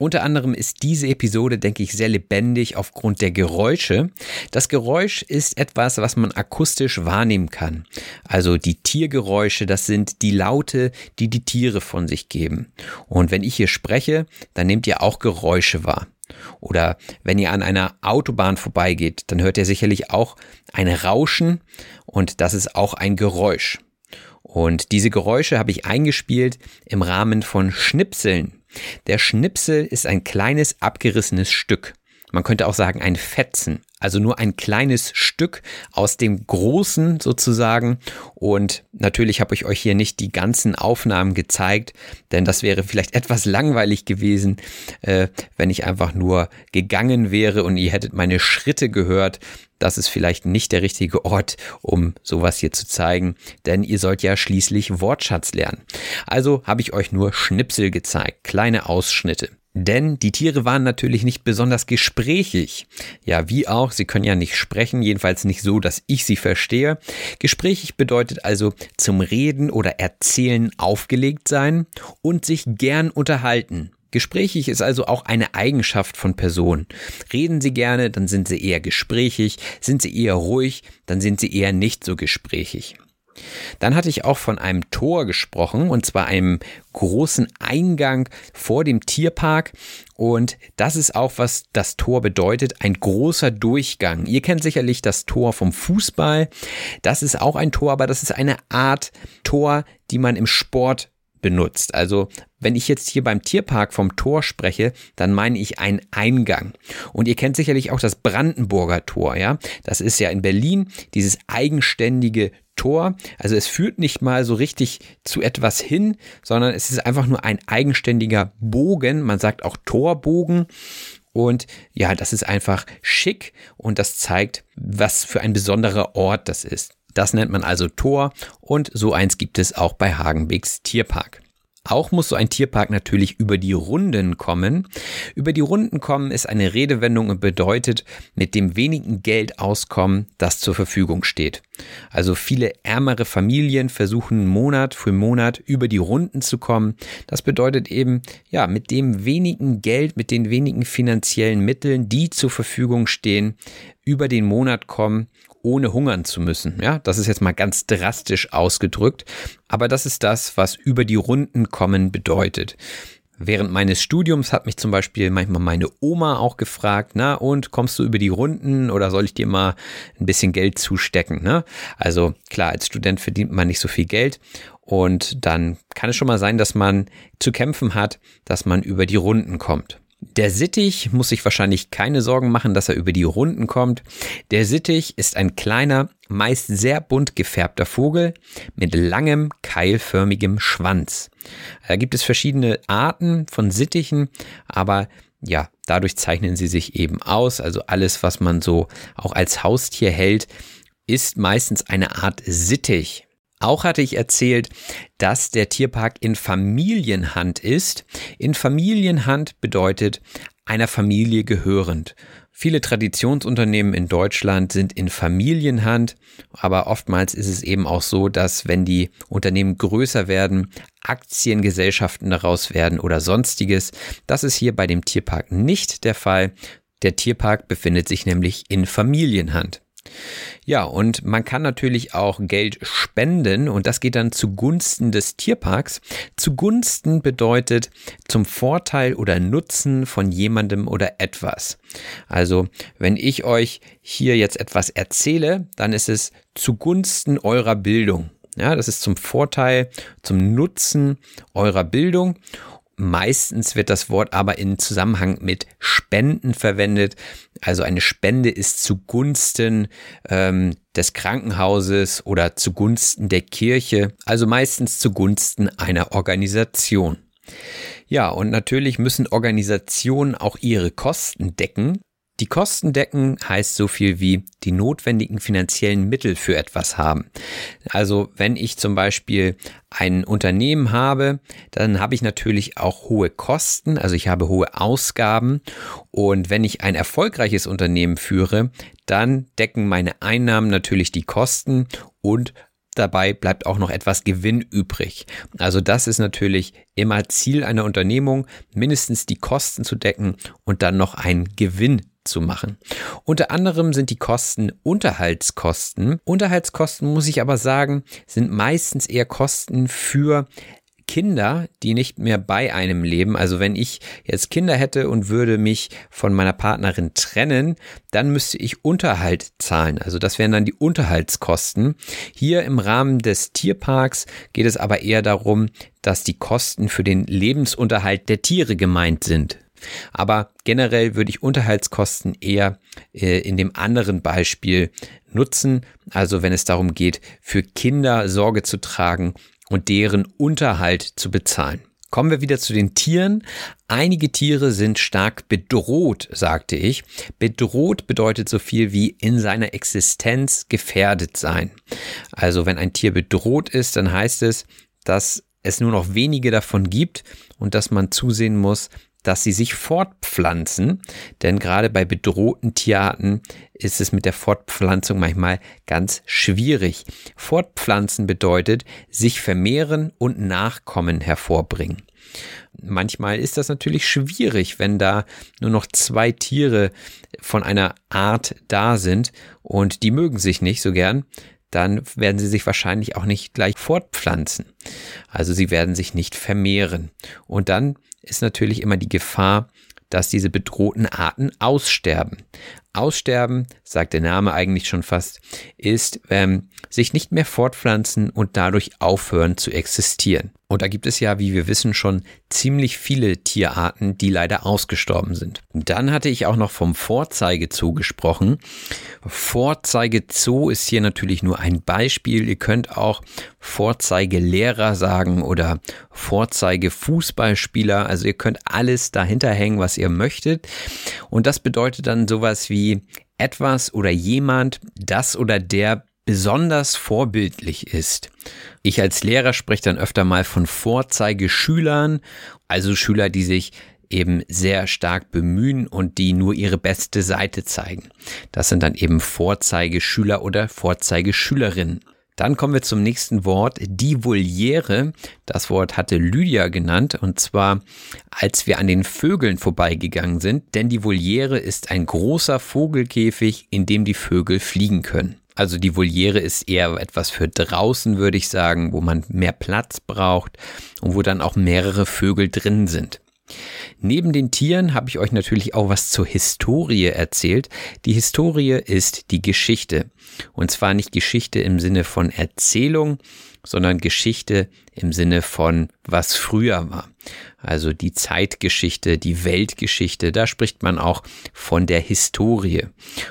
Unter anderem ist diese Episode, denke ich, sehr lebendig aufgrund der Geräusche. Das Geräusch ist etwas, was man akustisch wahrnehmen kann. Also die Tiergeräusche, das sind die Laute, die die Tiere von sich geben. Und wenn ich hier spreche, dann nehmt ihr auch Geräusche wahr. Oder wenn ihr an einer Autobahn vorbeigeht, dann hört ihr sicherlich auch ein Rauschen und das ist auch ein Geräusch. Und diese Geräusche habe ich eingespielt im Rahmen von Schnipseln. Der Schnipsel ist ein kleines abgerissenes Stück. Man könnte auch sagen ein Fetzen. Also nur ein kleines Stück aus dem Großen sozusagen. Und natürlich habe ich euch hier nicht die ganzen Aufnahmen gezeigt, denn das wäre vielleicht etwas langweilig gewesen, äh, wenn ich einfach nur gegangen wäre und ihr hättet meine Schritte gehört. Das ist vielleicht nicht der richtige Ort, um sowas hier zu zeigen, denn ihr sollt ja schließlich Wortschatz lernen. Also habe ich euch nur Schnipsel gezeigt, kleine Ausschnitte. Denn die Tiere waren natürlich nicht besonders gesprächig. Ja, wie auch, sie können ja nicht sprechen, jedenfalls nicht so, dass ich sie verstehe. Gesprächig bedeutet also zum Reden oder Erzählen aufgelegt sein und sich gern unterhalten. Gesprächig ist also auch eine Eigenschaft von Personen. Reden sie gerne, dann sind sie eher gesprächig, sind sie eher ruhig, dann sind sie eher nicht so gesprächig. Dann hatte ich auch von einem Tor gesprochen, und zwar einem großen Eingang vor dem Tierpark. Und das ist auch, was das Tor bedeutet, ein großer Durchgang. Ihr kennt sicherlich das Tor vom Fußball. Das ist auch ein Tor, aber das ist eine Art Tor, die man im Sport benutzt. Also wenn ich jetzt hier beim Tierpark vom Tor spreche, dann meine ich einen Eingang. Und ihr kennt sicherlich auch das Brandenburger Tor, ja? Das ist ja in Berlin dieses eigenständige Tor. Also es führt nicht mal so richtig zu etwas hin, sondern es ist einfach nur ein eigenständiger Bogen. Man sagt auch Torbogen. Und ja, das ist einfach schick und das zeigt, was für ein besonderer Ort das ist. Das nennt man also Tor und so eins gibt es auch bei Hagenbecks Tierpark. Auch muss so ein Tierpark natürlich über die Runden kommen. Über die Runden kommen ist eine Redewendung und bedeutet mit dem wenigen Geld auskommen, das zur Verfügung steht. Also viele ärmere Familien versuchen Monat für Monat über die Runden zu kommen. Das bedeutet eben, ja, mit dem wenigen Geld, mit den wenigen finanziellen Mitteln, die zur Verfügung stehen, über den Monat kommen ohne hungern zu müssen. Ja, das ist jetzt mal ganz drastisch ausgedrückt, aber das ist das, was über die Runden kommen bedeutet. Während meines Studiums hat mich zum Beispiel manchmal meine Oma auch gefragt, na und kommst du über die Runden oder soll ich dir mal ein bisschen Geld zustecken? Ne? Also klar, als Student verdient man nicht so viel Geld und dann kann es schon mal sein, dass man zu kämpfen hat, dass man über die Runden kommt. Der Sittich muss sich wahrscheinlich keine Sorgen machen, dass er über die Runden kommt. Der Sittich ist ein kleiner, meist sehr bunt gefärbter Vogel mit langem, keilförmigem Schwanz. Da gibt es verschiedene Arten von Sittichen, aber ja, dadurch zeichnen sie sich eben aus. Also alles, was man so auch als Haustier hält, ist meistens eine Art Sittich. Auch hatte ich erzählt, dass der Tierpark in Familienhand ist. In Familienhand bedeutet einer Familie gehörend. Viele Traditionsunternehmen in Deutschland sind in Familienhand, aber oftmals ist es eben auch so, dass wenn die Unternehmen größer werden, Aktiengesellschaften daraus werden oder sonstiges. Das ist hier bei dem Tierpark nicht der Fall. Der Tierpark befindet sich nämlich in Familienhand. Ja, und man kann natürlich auch Geld spenden und das geht dann zugunsten des Tierparks. Zugunsten bedeutet zum Vorteil oder Nutzen von jemandem oder etwas. Also, wenn ich euch hier jetzt etwas erzähle, dann ist es zugunsten eurer Bildung. Ja, das ist zum Vorteil, zum Nutzen eurer Bildung. Meistens wird das Wort aber in Zusammenhang mit Spenden verwendet. Also eine Spende ist zugunsten ähm, des Krankenhauses oder zugunsten der Kirche, also meistens zugunsten einer Organisation. Ja, und natürlich müssen Organisationen auch ihre Kosten decken. Die Kosten decken heißt so viel wie die notwendigen finanziellen Mittel für etwas haben. Also wenn ich zum Beispiel ein Unternehmen habe, dann habe ich natürlich auch hohe Kosten, also ich habe hohe Ausgaben. Und wenn ich ein erfolgreiches Unternehmen führe, dann decken meine Einnahmen natürlich die Kosten und dabei bleibt auch noch etwas Gewinn übrig. Also das ist natürlich immer Ziel einer Unternehmung, mindestens die Kosten zu decken und dann noch einen Gewinn zu machen. Unter anderem sind die Kosten Unterhaltskosten. Unterhaltskosten, muss ich aber sagen, sind meistens eher Kosten für Kinder, die nicht mehr bei einem leben. Also wenn ich jetzt Kinder hätte und würde mich von meiner Partnerin trennen, dann müsste ich Unterhalt zahlen. Also das wären dann die Unterhaltskosten. Hier im Rahmen des Tierparks geht es aber eher darum, dass die Kosten für den Lebensunterhalt der Tiere gemeint sind. Aber generell würde ich Unterhaltskosten eher äh, in dem anderen Beispiel nutzen. Also wenn es darum geht, für Kinder Sorge zu tragen und deren Unterhalt zu bezahlen. Kommen wir wieder zu den Tieren. Einige Tiere sind stark bedroht, sagte ich. Bedroht bedeutet so viel wie in seiner Existenz gefährdet sein. Also wenn ein Tier bedroht ist, dann heißt es, dass es nur noch wenige davon gibt und dass man zusehen muss, dass sie sich fortpflanzen, denn gerade bei bedrohten Tierarten ist es mit der Fortpflanzung manchmal ganz schwierig. Fortpflanzen bedeutet sich vermehren und Nachkommen hervorbringen. Manchmal ist das natürlich schwierig, wenn da nur noch zwei Tiere von einer Art da sind und die mögen sich nicht so gern, dann werden sie sich wahrscheinlich auch nicht gleich fortpflanzen. Also sie werden sich nicht vermehren. Und dann ist natürlich immer die Gefahr, dass diese bedrohten Arten aussterben. Aussterben, sagt der Name eigentlich schon fast, ist ähm, sich nicht mehr fortpflanzen und dadurch aufhören zu existieren. Und da gibt es ja, wie wir wissen, schon ziemlich viele Tierarten, die leider ausgestorben sind. Dann hatte ich auch noch vom Vorzeigezoo gesprochen. Vorzeigezoo ist hier natürlich nur ein Beispiel. Ihr könnt auch Vorzeigelehrer sagen oder Vorzeigefußballspieler. Also ihr könnt alles dahinter hängen, was ihr möchtet. Und das bedeutet dann sowas wie etwas oder jemand, das oder der besonders vorbildlich ist. Ich als Lehrer spreche dann öfter mal von Vorzeigeschülern, also Schüler, die sich eben sehr stark bemühen und die nur ihre beste Seite zeigen. Das sind dann eben Vorzeigeschüler oder Vorzeigeschülerinnen. Dann kommen wir zum nächsten Wort, die Voliere. Das Wort hatte Lydia genannt und zwar als wir an den Vögeln vorbeigegangen sind, denn die Voliere ist ein großer Vogelkäfig, in dem die Vögel fliegen können. Also die Voliere ist eher etwas für draußen, würde ich sagen, wo man mehr Platz braucht und wo dann auch mehrere Vögel drin sind. Neben den Tieren habe ich euch natürlich auch was zur Historie erzählt. Die Historie ist die Geschichte. Und zwar nicht Geschichte im Sinne von Erzählung, sondern Geschichte im Sinne von was früher war. Also die Zeitgeschichte, die Weltgeschichte, da spricht man auch von der Historie.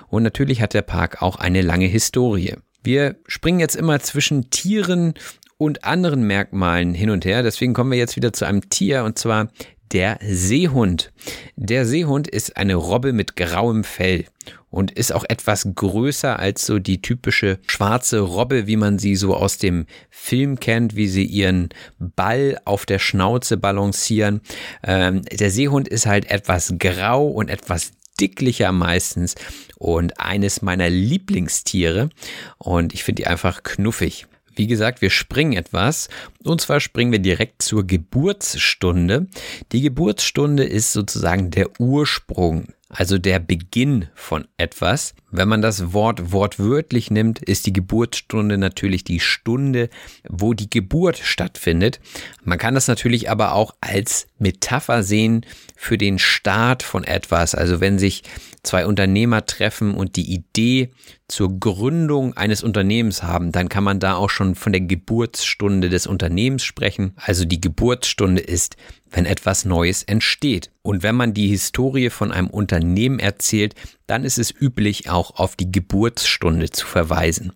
Und natürlich hat der Park auch eine lange Historie. Wir springen jetzt immer zwischen Tieren und anderen Merkmalen hin und her. Deswegen kommen wir jetzt wieder zu einem Tier und zwar der Seehund. Der Seehund ist eine Robbe mit grauem Fell und ist auch etwas größer als so die typische schwarze Robbe, wie man sie so aus dem Film kennt, wie sie ihren Ball auf der Schnauze balancieren. Ähm, der Seehund ist halt etwas grau und etwas dicklicher meistens und eines meiner Lieblingstiere und ich finde die einfach knuffig. Wie gesagt, wir springen etwas. Und zwar springen wir direkt zur Geburtsstunde. Die Geburtsstunde ist sozusagen der Ursprung also der Beginn von etwas. Wenn man das Wort wortwörtlich nimmt, ist die Geburtsstunde natürlich die Stunde, wo die Geburt stattfindet. Man kann das natürlich aber auch als Metapher sehen für den Start von etwas. Also wenn sich zwei Unternehmer treffen und die Idee zur Gründung eines Unternehmens haben, dann kann man da auch schon von der Geburtsstunde des Unternehmens sprechen. Also die Geburtsstunde ist wenn etwas Neues entsteht. Und wenn man die Historie von einem Unternehmen erzählt, dann ist es üblich, auch auf die Geburtsstunde zu verweisen.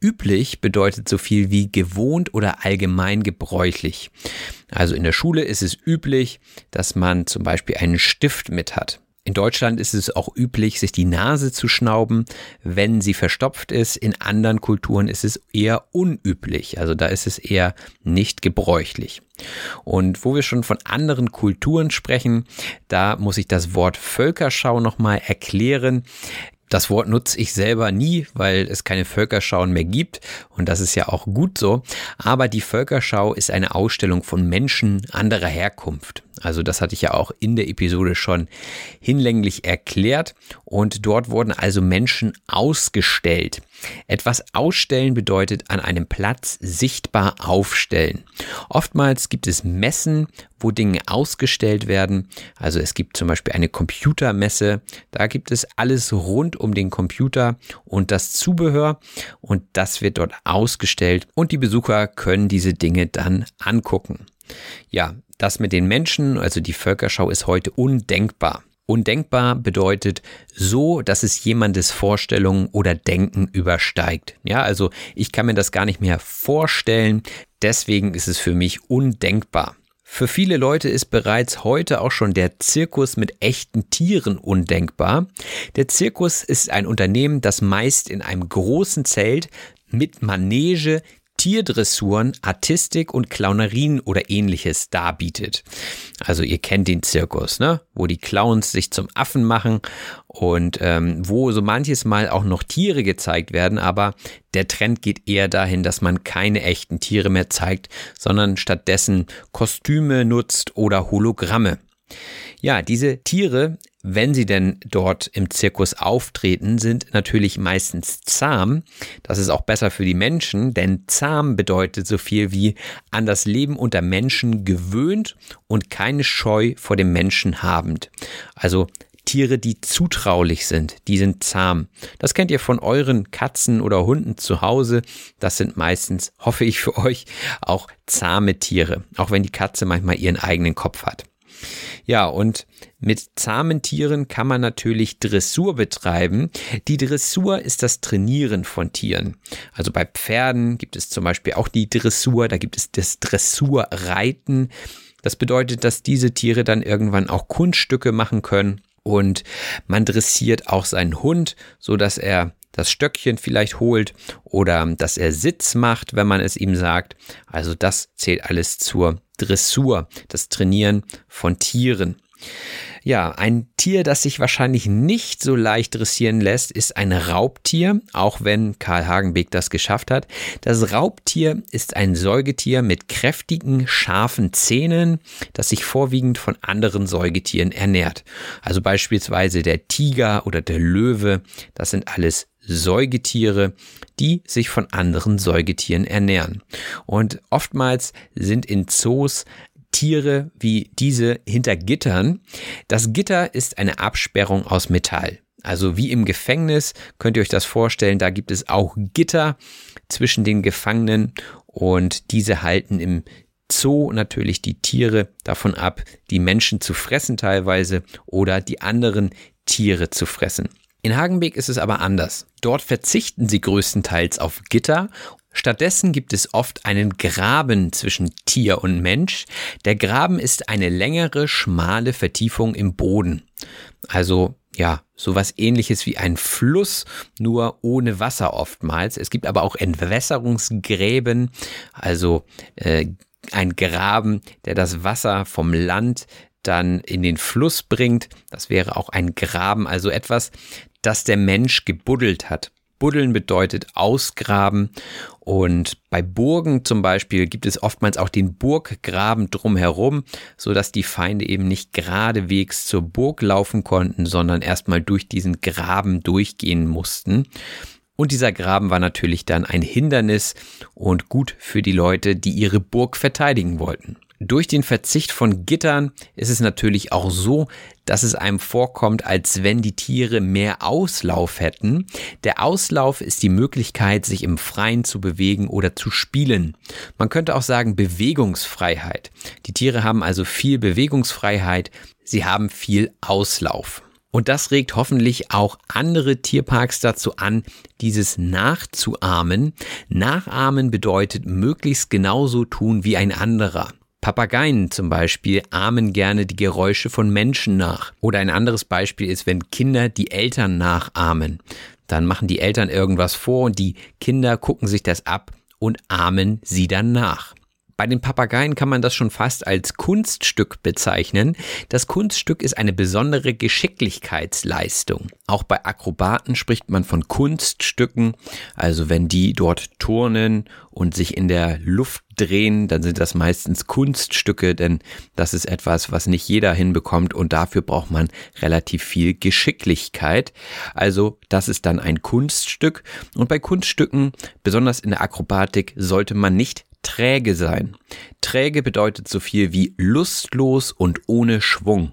Üblich bedeutet so viel wie gewohnt oder allgemein gebräuchlich. Also in der Schule ist es üblich, dass man zum Beispiel einen Stift mit hat. In Deutschland ist es auch üblich, sich die Nase zu schnauben, wenn sie verstopft ist. In anderen Kulturen ist es eher unüblich. Also da ist es eher nicht gebräuchlich. Und wo wir schon von anderen Kulturen sprechen, da muss ich das Wort Völkerschau nochmal erklären. Das Wort nutze ich selber nie, weil es keine Völkerschauen mehr gibt und das ist ja auch gut so. Aber die Völkerschau ist eine Ausstellung von Menschen anderer Herkunft. Also das hatte ich ja auch in der Episode schon hinlänglich erklärt und dort wurden also Menschen ausgestellt. Etwas ausstellen bedeutet an einem Platz sichtbar aufstellen. Oftmals gibt es Messen, wo Dinge ausgestellt werden. Also es gibt zum Beispiel eine Computermesse. Da gibt es alles rund um den Computer und das Zubehör und das wird dort ausgestellt und die Besucher können diese Dinge dann angucken. Ja, das mit den Menschen, also die Völkerschau ist heute undenkbar. Undenkbar bedeutet so, dass es jemandes Vorstellungen oder Denken übersteigt. Ja, also ich kann mir das gar nicht mehr vorstellen. Deswegen ist es für mich undenkbar. Für viele Leute ist bereits heute auch schon der Zirkus mit echten Tieren undenkbar. Der Zirkus ist ein Unternehmen, das meist in einem großen Zelt mit Manege Tierdressuren, Artistik und Clownerien oder ähnliches darbietet. Also ihr kennt den Zirkus, ne? wo die Clowns sich zum Affen machen und ähm, wo so manches Mal auch noch Tiere gezeigt werden, aber der Trend geht eher dahin, dass man keine echten Tiere mehr zeigt, sondern stattdessen Kostüme nutzt oder Hologramme. Ja, diese Tiere wenn sie denn dort im Zirkus auftreten, sind natürlich meistens zahm. Das ist auch besser für die Menschen, denn zahm bedeutet so viel wie an das Leben unter Menschen gewöhnt und keine Scheu vor dem Menschen habend. Also Tiere, die zutraulich sind, die sind zahm. Das kennt ihr von euren Katzen oder Hunden zu Hause. Das sind meistens, hoffe ich für euch, auch zahme Tiere, auch wenn die Katze manchmal ihren eigenen Kopf hat. Ja, und mit zahmen Tieren kann man natürlich Dressur betreiben. Die Dressur ist das Trainieren von Tieren. Also bei Pferden gibt es zum Beispiel auch die Dressur, da gibt es das Dressurreiten. Das bedeutet, dass diese Tiere dann irgendwann auch Kunststücke machen können und man dressiert auch seinen Hund, so dass er das Stöckchen vielleicht holt oder dass er Sitz macht, wenn man es ihm sagt. Also das zählt alles zur Dressur, das Trainieren von Tieren. Ja, ein Tier, das sich wahrscheinlich nicht so leicht dressieren lässt, ist ein Raubtier, auch wenn Karl Hagenbeck das geschafft hat. Das Raubtier ist ein Säugetier mit kräftigen, scharfen Zähnen, das sich vorwiegend von anderen Säugetieren ernährt. Also beispielsweise der Tiger oder der Löwe, das sind alles Säugetiere, die sich von anderen Säugetieren ernähren. Und oftmals sind in Zoos Tiere wie diese hinter Gittern. Das Gitter ist eine Absperrung aus Metall. Also wie im Gefängnis könnt ihr euch das vorstellen, da gibt es auch Gitter zwischen den Gefangenen und diese halten im Zoo natürlich die Tiere davon ab, die Menschen zu fressen teilweise oder die anderen Tiere zu fressen. In Hagenbeek ist es aber anders. Dort verzichten sie größtenteils auf Gitter Stattdessen gibt es oft einen Graben zwischen Tier und Mensch. Der Graben ist eine längere, schmale Vertiefung im Boden. Also ja, sowas ähnliches wie ein Fluss, nur ohne Wasser oftmals. Es gibt aber auch Entwässerungsgräben, also äh, ein Graben, der das Wasser vom Land dann in den Fluss bringt. Das wäre auch ein Graben, also etwas, das der Mensch gebuddelt hat. Buddeln bedeutet ausgraben und bei Burgen zum Beispiel gibt es oftmals auch den Burggraben drumherum, so dass die Feinde eben nicht geradewegs zur Burg laufen konnten, sondern erstmal durch diesen Graben durchgehen mussten. Und dieser Graben war natürlich dann ein Hindernis und gut für die Leute, die ihre Burg verteidigen wollten. Durch den Verzicht von Gittern ist es natürlich auch so, dass es einem vorkommt, als wenn die Tiere mehr Auslauf hätten. Der Auslauf ist die Möglichkeit, sich im Freien zu bewegen oder zu spielen. Man könnte auch sagen Bewegungsfreiheit. Die Tiere haben also viel Bewegungsfreiheit, sie haben viel Auslauf. Und das regt hoffentlich auch andere Tierparks dazu an, dieses nachzuahmen. Nachahmen bedeutet möglichst genauso tun wie ein anderer. Papageien zum Beispiel ahmen gerne die Geräusche von Menschen nach. Oder ein anderes Beispiel ist, wenn Kinder die Eltern nachahmen. Dann machen die Eltern irgendwas vor und die Kinder gucken sich das ab und ahmen sie dann nach. Bei den Papageien kann man das schon fast als Kunststück bezeichnen. Das Kunststück ist eine besondere Geschicklichkeitsleistung. Auch bei Akrobaten spricht man von Kunststücken. Also wenn die dort turnen und sich in der Luft drehen, dann sind das meistens Kunststücke, denn das ist etwas, was nicht jeder hinbekommt und dafür braucht man relativ viel Geschicklichkeit. Also das ist dann ein Kunststück und bei Kunststücken, besonders in der Akrobatik, sollte man nicht träge sein. Träge bedeutet so viel wie lustlos und ohne Schwung.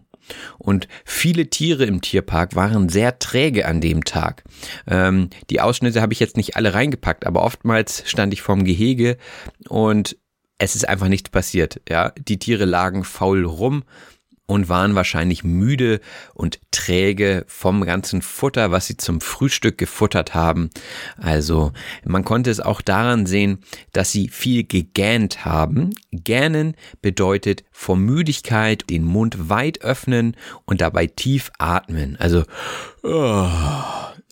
Und viele Tiere im Tierpark waren sehr träge an dem Tag. Ähm, die Ausschnitte habe ich jetzt nicht alle reingepackt, aber oftmals stand ich vorm Gehege und es ist einfach nichts passiert. Ja, die Tiere lagen faul rum und waren wahrscheinlich müde und träge vom ganzen Futter, was sie zum Frühstück gefuttert haben. Also man konnte es auch daran sehen, dass sie viel gegähnt haben. Gähnen bedeutet vor Müdigkeit den Mund weit öffnen und dabei tief atmen. Also oh,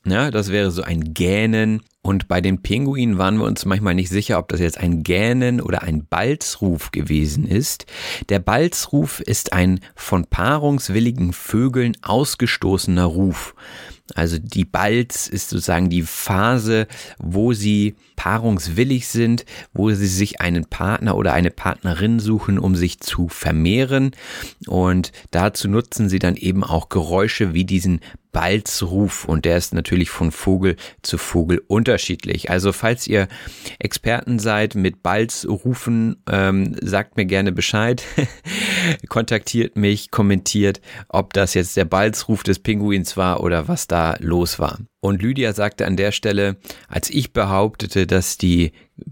ja, das wäre so ein Gähnen. Und bei den Pinguinen waren wir uns manchmal nicht sicher, ob das jetzt ein Gähnen oder ein Balzruf gewesen ist. Der Balzruf ist ein von paarungswilligen Vögeln ausgestoßener Ruf. Also die Balz ist sozusagen die Phase, wo sie paarungswillig sind, wo sie sich einen Partner oder eine Partnerin suchen, um sich zu vermehren. Und dazu nutzen sie dann eben auch Geräusche wie diesen Balzruf und der ist natürlich von Vogel zu Vogel unterschiedlich. Also falls ihr Experten seid mit Balzrufen, ähm, sagt mir gerne Bescheid. kontaktiert mich, kommentiert, ob das jetzt der Balzruf des Pinguins war oder was da los war. Und Lydia sagte an der Stelle, als ich behauptete, dass die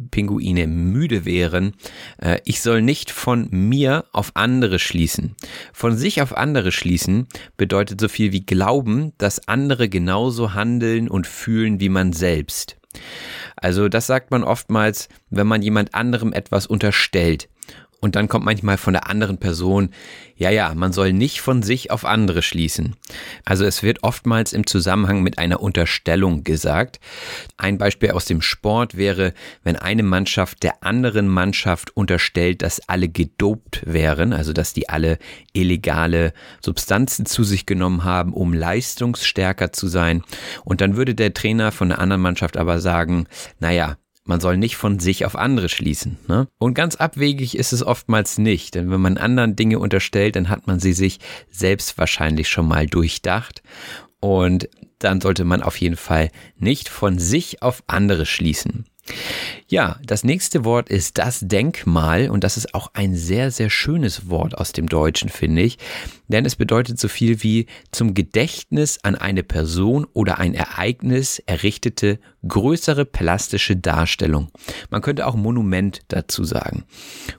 Pinguine müde wären, äh, ich soll nicht von mir auf andere schließen. Von sich auf andere schließen bedeutet so viel wie glauben, dass andere genauso handeln und fühlen wie man selbst. Also das sagt man oftmals, wenn man jemand anderem etwas unterstellt. Und dann kommt manchmal von der anderen Person, ja, ja, man soll nicht von sich auf andere schließen. Also es wird oftmals im Zusammenhang mit einer Unterstellung gesagt. Ein Beispiel aus dem Sport wäre, wenn eine Mannschaft der anderen Mannschaft unterstellt, dass alle gedopt wären, also dass die alle illegale Substanzen zu sich genommen haben, um leistungsstärker zu sein. Und dann würde der Trainer von der anderen Mannschaft aber sagen, naja, man soll nicht von sich auf andere schließen. Ne? Und ganz abwegig ist es oftmals nicht, denn wenn man anderen Dinge unterstellt, dann hat man sie sich selbst wahrscheinlich schon mal durchdacht. Und dann sollte man auf jeden Fall nicht von sich auf andere schließen. Ja, das nächste Wort ist das Denkmal und das ist auch ein sehr, sehr schönes Wort aus dem Deutschen, finde ich, denn es bedeutet so viel wie zum Gedächtnis an eine Person oder ein Ereignis errichtete größere plastische Darstellung. Man könnte auch Monument dazu sagen.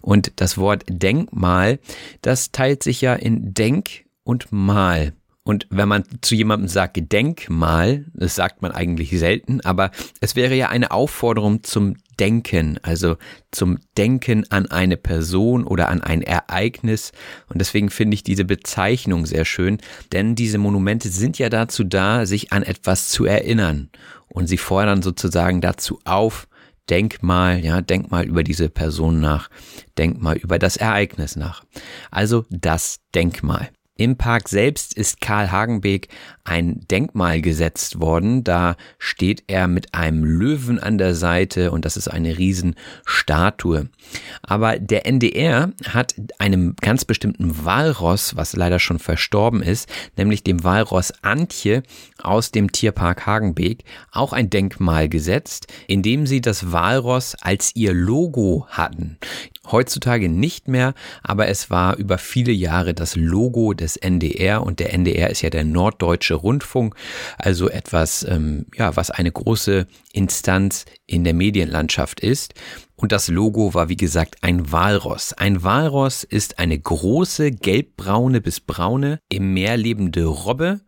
Und das Wort Denkmal, das teilt sich ja in Denk und Mal. Und wenn man zu jemandem sagt, Denkmal, das sagt man eigentlich selten, aber es wäre ja eine Aufforderung zum Denken, also zum Denken an eine Person oder an ein Ereignis. Und deswegen finde ich diese Bezeichnung sehr schön, denn diese Monumente sind ja dazu da, sich an etwas zu erinnern. Und sie fordern sozusagen dazu auf, denk mal, ja, denk mal über diese Person nach, denk mal über das Ereignis nach. Also das Denkmal. Im Park selbst ist Karl Hagenbeek ein Denkmal gesetzt worden. Da steht er mit einem Löwen an der Seite und das ist eine Riesenstatue. Aber der NDR hat einem ganz bestimmten Walross, was leider schon verstorben ist, nämlich dem Walross Antje aus dem Tierpark Hagenbeek, auch ein Denkmal gesetzt, indem sie das Walross als ihr Logo hatten. Heutzutage nicht mehr, aber es war über viele Jahre das Logo des NDR und der NDR ist ja der Norddeutsche Rundfunk, also etwas, ähm, ja, was eine große Instanz in der Medienlandschaft ist. Und das Logo war wie gesagt ein Walross. Ein Walross ist eine große gelbbraune bis braune im Meer lebende Robbe,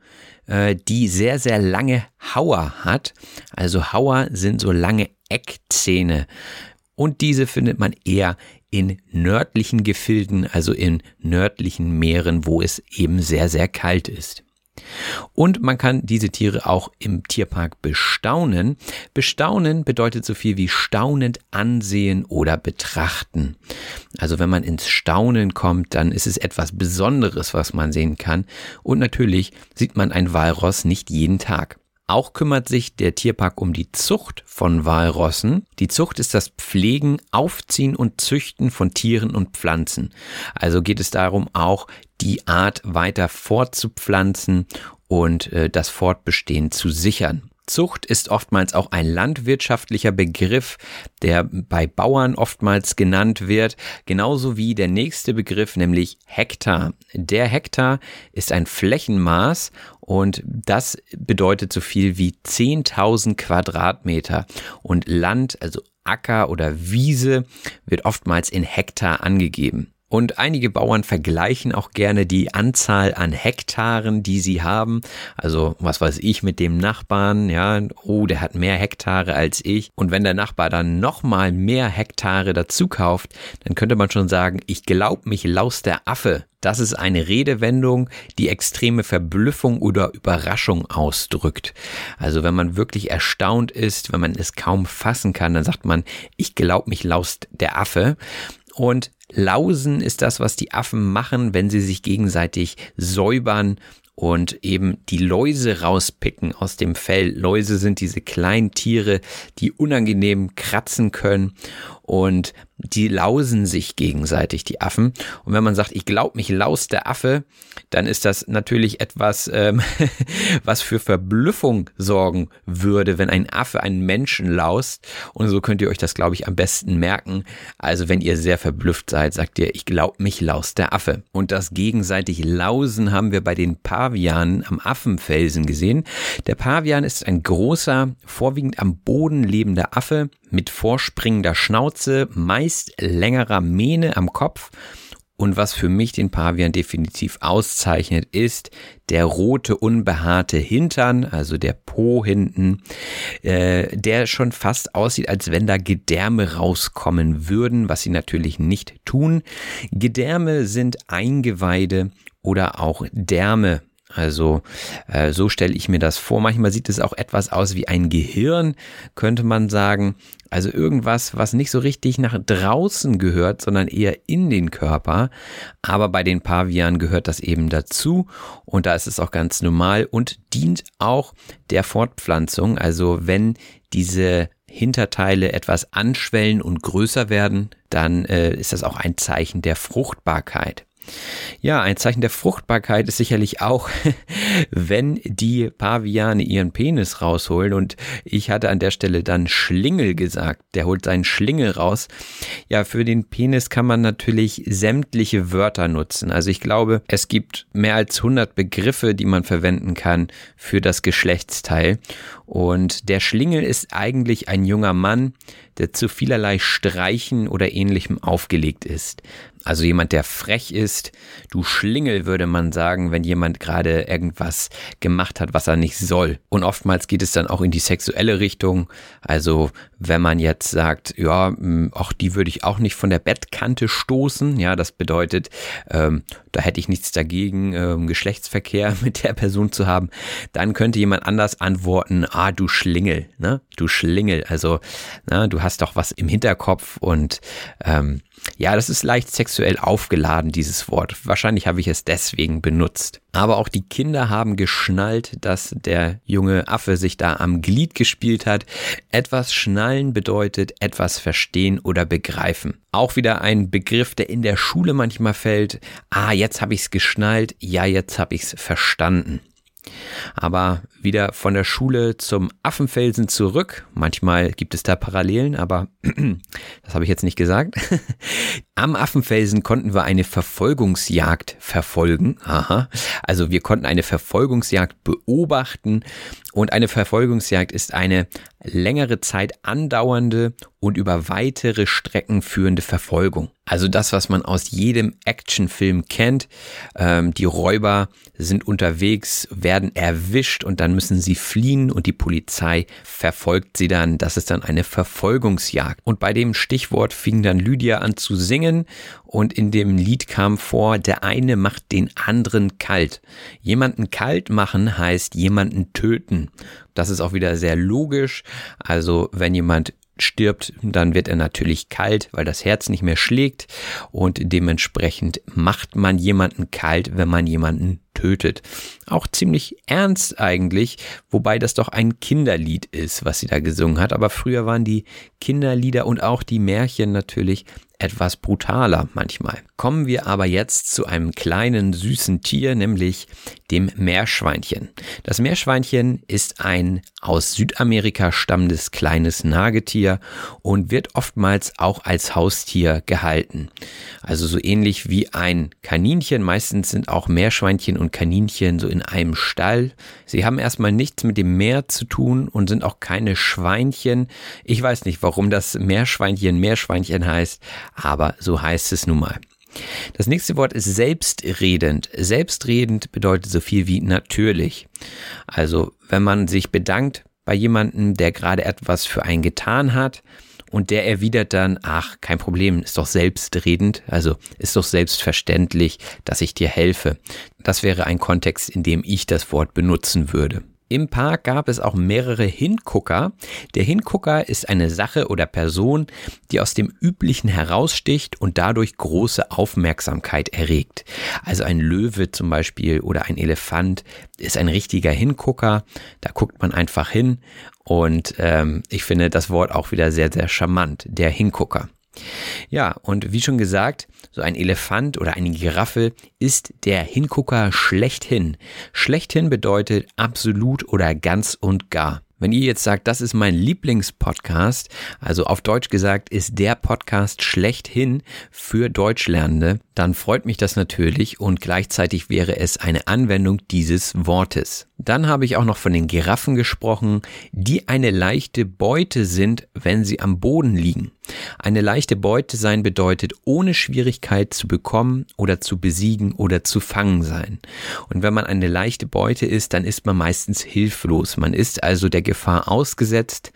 äh, die sehr, sehr lange Hauer hat. Also Hauer sind so lange Eckzähne. Und diese findet man eher in nördlichen Gefilden, also in nördlichen Meeren, wo es eben sehr, sehr kalt ist. Und man kann diese Tiere auch im Tierpark bestaunen. Bestaunen bedeutet so viel wie staunend ansehen oder betrachten. Also wenn man ins Staunen kommt, dann ist es etwas Besonderes, was man sehen kann. Und natürlich sieht man ein Walross nicht jeden Tag. Auch kümmert sich der Tierpark um die Zucht von Walrossen. Die Zucht ist das Pflegen, Aufziehen und Züchten von Tieren und Pflanzen. Also geht es darum, auch die Art weiter fortzupflanzen und äh, das Fortbestehen zu sichern. Zucht ist oftmals auch ein landwirtschaftlicher Begriff, der bei Bauern oftmals genannt wird, genauso wie der nächste Begriff, nämlich Hektar. Der Hektar ist ein Flächenmaß und das bedeutet so viel wie 10.000 Quadratmeter. Und Land, also Acker oder Wiese, wird oftmals in Hektar angegeben. Und einige Bauern vergleichen auch gerne die Anzahl an Hektaren, die sie haben. Also, was weiß ich mit dem Nachbarn, ja, oh, der hat mehr Hektare als ich. Und wenn der Nachbar dann nochmal mehr Hektare dazu kauft, dann könnte man schon sagen, ich glaub mich laus der Affe. Das ist eine Redewendung, die extreme Verblüffung oder Überraschung ausdrückt. Also wenn man wirklich erstaunt ist, wenn man es kaum fassen kann, dann sagt man, ich glaub mich laust der Affe. Und Lausen ist das, was die Affen machen, wenn sie sich gegenseitig säubern und eben die Läuse rauspicken aus dem Fell. Läuse sind diese kleinen Tiere, die unangenehm kratzen können und die lausen sich gegenseitig, die Affen. Und wenn man sagt, ich glaube mich laust der Affe, dann ist das natürlich etwas, ähm, was für Verblüffung sorgen würde, wenn ein Affe einen Menschen laust. Und so könnt ihr euch das, glaube ich, am besten merken. Also wenn ihr sehr verblüfft seid, sagt ihr, ich glaube mich laust der Affe. Und das gegenseitig Lausen haben wir bei den Pavianen am Affenfelsen gesehen. Der Pavian ist ein großer, vorwiegend am Boden lebender Affe mit vorspringender Schnauze, meist längerer Mähne am Kopf. Und was für mich den Pavian definitiv auszeichnet, ist der rote, unbehaarte Hintern, also der Po hinten, äh, der schon fast aussieht, als wenn da Gedärme rauskommen würden, was sie natürlich nicht tun. Gedärme sind Eingeweide oder auch Därme also äh, so stelle ich mir das vor. Manchmal sieht es auch etwas aus wie ein Gehirn, könnte man sagen. Also irgendwas, was nicht so richtig nach draußen gehört, sondern eher in den Körper. Aber bei den Pavianen gehört das eben dazu und da ist es auch ganz normal und dient auch der Fortpflanzung. Also wenn diese Hinterteile etwas anschwellen und größer werden, dann äh, ist das auch ein Zeichen der Fruchtbarkeit. Ja, ein Zeichen der Fruchtbarkeit ist sicherlich auch, wenn die Paviane ihren Penis rausholen und ich hatte an der Stelle dann Schlingel gesagt, der holt seinen Schlingel raus. Ja, für den Penis kann man natürlich sämtliche Wörter nutzen. Also ich glaube, es gibt mehr als 100 Begriffe, die man verwenden kann für das Geschlechtsteil und der Schlingel ist eigentlich ein junger Mann, der zu vielerlei Streichen oder ähnlichem aufgelegt ist. Also jemand, der frech ist. Du Schlingel würde man sagen, wenn jemand gerade irgendwas gemacht hat, was er nicht soll. Und oftmals geht es dann auch in die sexuelle Richtung. Also wenn man jetzt sagt, ja, auch die würde ich auch nicht von der Bettkante stoßen. Ja, das bedeutet, ähm, da hätte ich nichts dagegen, ähm, Geschlechtsverkehr mit der Person zu haben. Dann könnte jemand anders antworten, ah, du Schlingel, ne? Du Schlingel. Also, na, du hast doch was im Hinterkopf und ähm, ja, das ist leicht sexuell aufgeladen, dieses Wort. Wahrscheinlich habe ich es deswegen benutzt. Aber auch die Kinder haben geschnallt, dass der junge Affe sich da am Glied gespielt hat. Etwas schnallen bedeutet etwas verstehen oder begreifen. Auch wieder ein Begriff, der in der Schule manchmal fällt. Ah, jetzt habe ich es geschnallt. Ja, jetzt habe ich es verstanden. Aber wieder von der Schule zum Affenfelsen zurück. Manchmal gibt es da Parallelen, aber das habe ich jetzt nicht gesagt. Am Affenfelsen konnten wir eine Verfolgungsjagd verfolgen. Aha. Also wir konnten eine Verfolgungsjagd beobachten und eine Verfolgungsjagd ist eine längere Zeit andauernde und über weitere Strecken führende Verfolgung. Also das, was man aus jedem Actionfilm kennt. Ähm, die Räuber sind unterwegs, werden erwischt und dann müssen sie fliehen und die Polizei verfolgt sie dann. Das ist dann eine Verfolgungsjagd. Und bei dem Stichwort fing dann Lydia an zu singen und in dem Lied kam vor, der eine macht den anderen kalt. Jemanden kalt machen heißt jemanden töten. Das ist auch wieder sehr logisch. Also wenn jemand stirbt, dann wird er natürlich kalt, weil das Herz nicht mehr schlägt und dementsprechend macht man jemanden kalt, wenn man jemanden tötet. Auch ziemlich ernst eigentlich, wobei das doch ein Kinderlied ist, was sie da gesungen hat, aber früher waren die Kinderlieder und auch die Märchen natürlich etwas brutaler manchmal. Kommen wir aber jetzt zu einem kleinen süßen Tier, nämlich dem Meerschweinchen. Das Meerschweinchen ist ein aus Südamerika stammendes kleines Nagetier und wird oftmals auch als Haustier gehalten. Also so ähnlich wie ein Kaninchen. Meistens sind auch Meerschweinchen und Kaninchen so in einem Stall. Sie haben erstmal nichts mit dem Meer zu tun und sind auch keine Schweinchen. Ich weiß nicht, warum das Meerschweinchen Meerschweinchen heißt, aber so heißt es nun mal. Das nächste Wort ist selbstredend. Selbstredend bedeutet so viel wie natürlich. Also wenn man sich bedankt bei jemandem, der gerade etwas für einen getan hat und der erwidert dann, ach, kein Problem, ist doch selbstredend, also ist doch selbstverständlich, dass ich dir helfe. Das wäre ein Kontext, in dem ich das Wort benutzen würde. Im Park gab es auch mehrere Hingucker. Der Hingucker ist eine Sache oder Person, die aus dem Üblichen heraussticht und dadurch große Aufmerksamkeit erregt. Also ein Löwe zum Beispiel oder ein Elefant ist ein richtiger Hingucker. Da guckt man einfach hin und ähm, ich finde das Wort auch wieder sehr, sehr charmant, der Hingucker. Ja, und wie schon gesagt, so ein Elefant oder eine Giraffe ist der Hingucker schlechthin. Schlechthin bedeutet absolut oder ganz und gar. Wenn ihr jetzt sagt, das ist mein Lieblingspodcast, also auf Deutsch gesagt, ist der Podcast schlechthin für Deutschlernende, dann freut mich das natürlich und gleichzeitig wäre es eine Anwendung dieses Wortes. Dann habe ich auch noch von den Giraffen gesprochen, die eine leichte Beute sind, wenn sie am Boden liegen. Eine leichte Beute sein bedeutet ohne Schwierigkeit zu bekommen oder zu besiegen oder zu fangen sein. Und wenn man eine leichte Beute ist, dann ist man meistens hilflos. Man ist also der Gefahr ausgesetzt.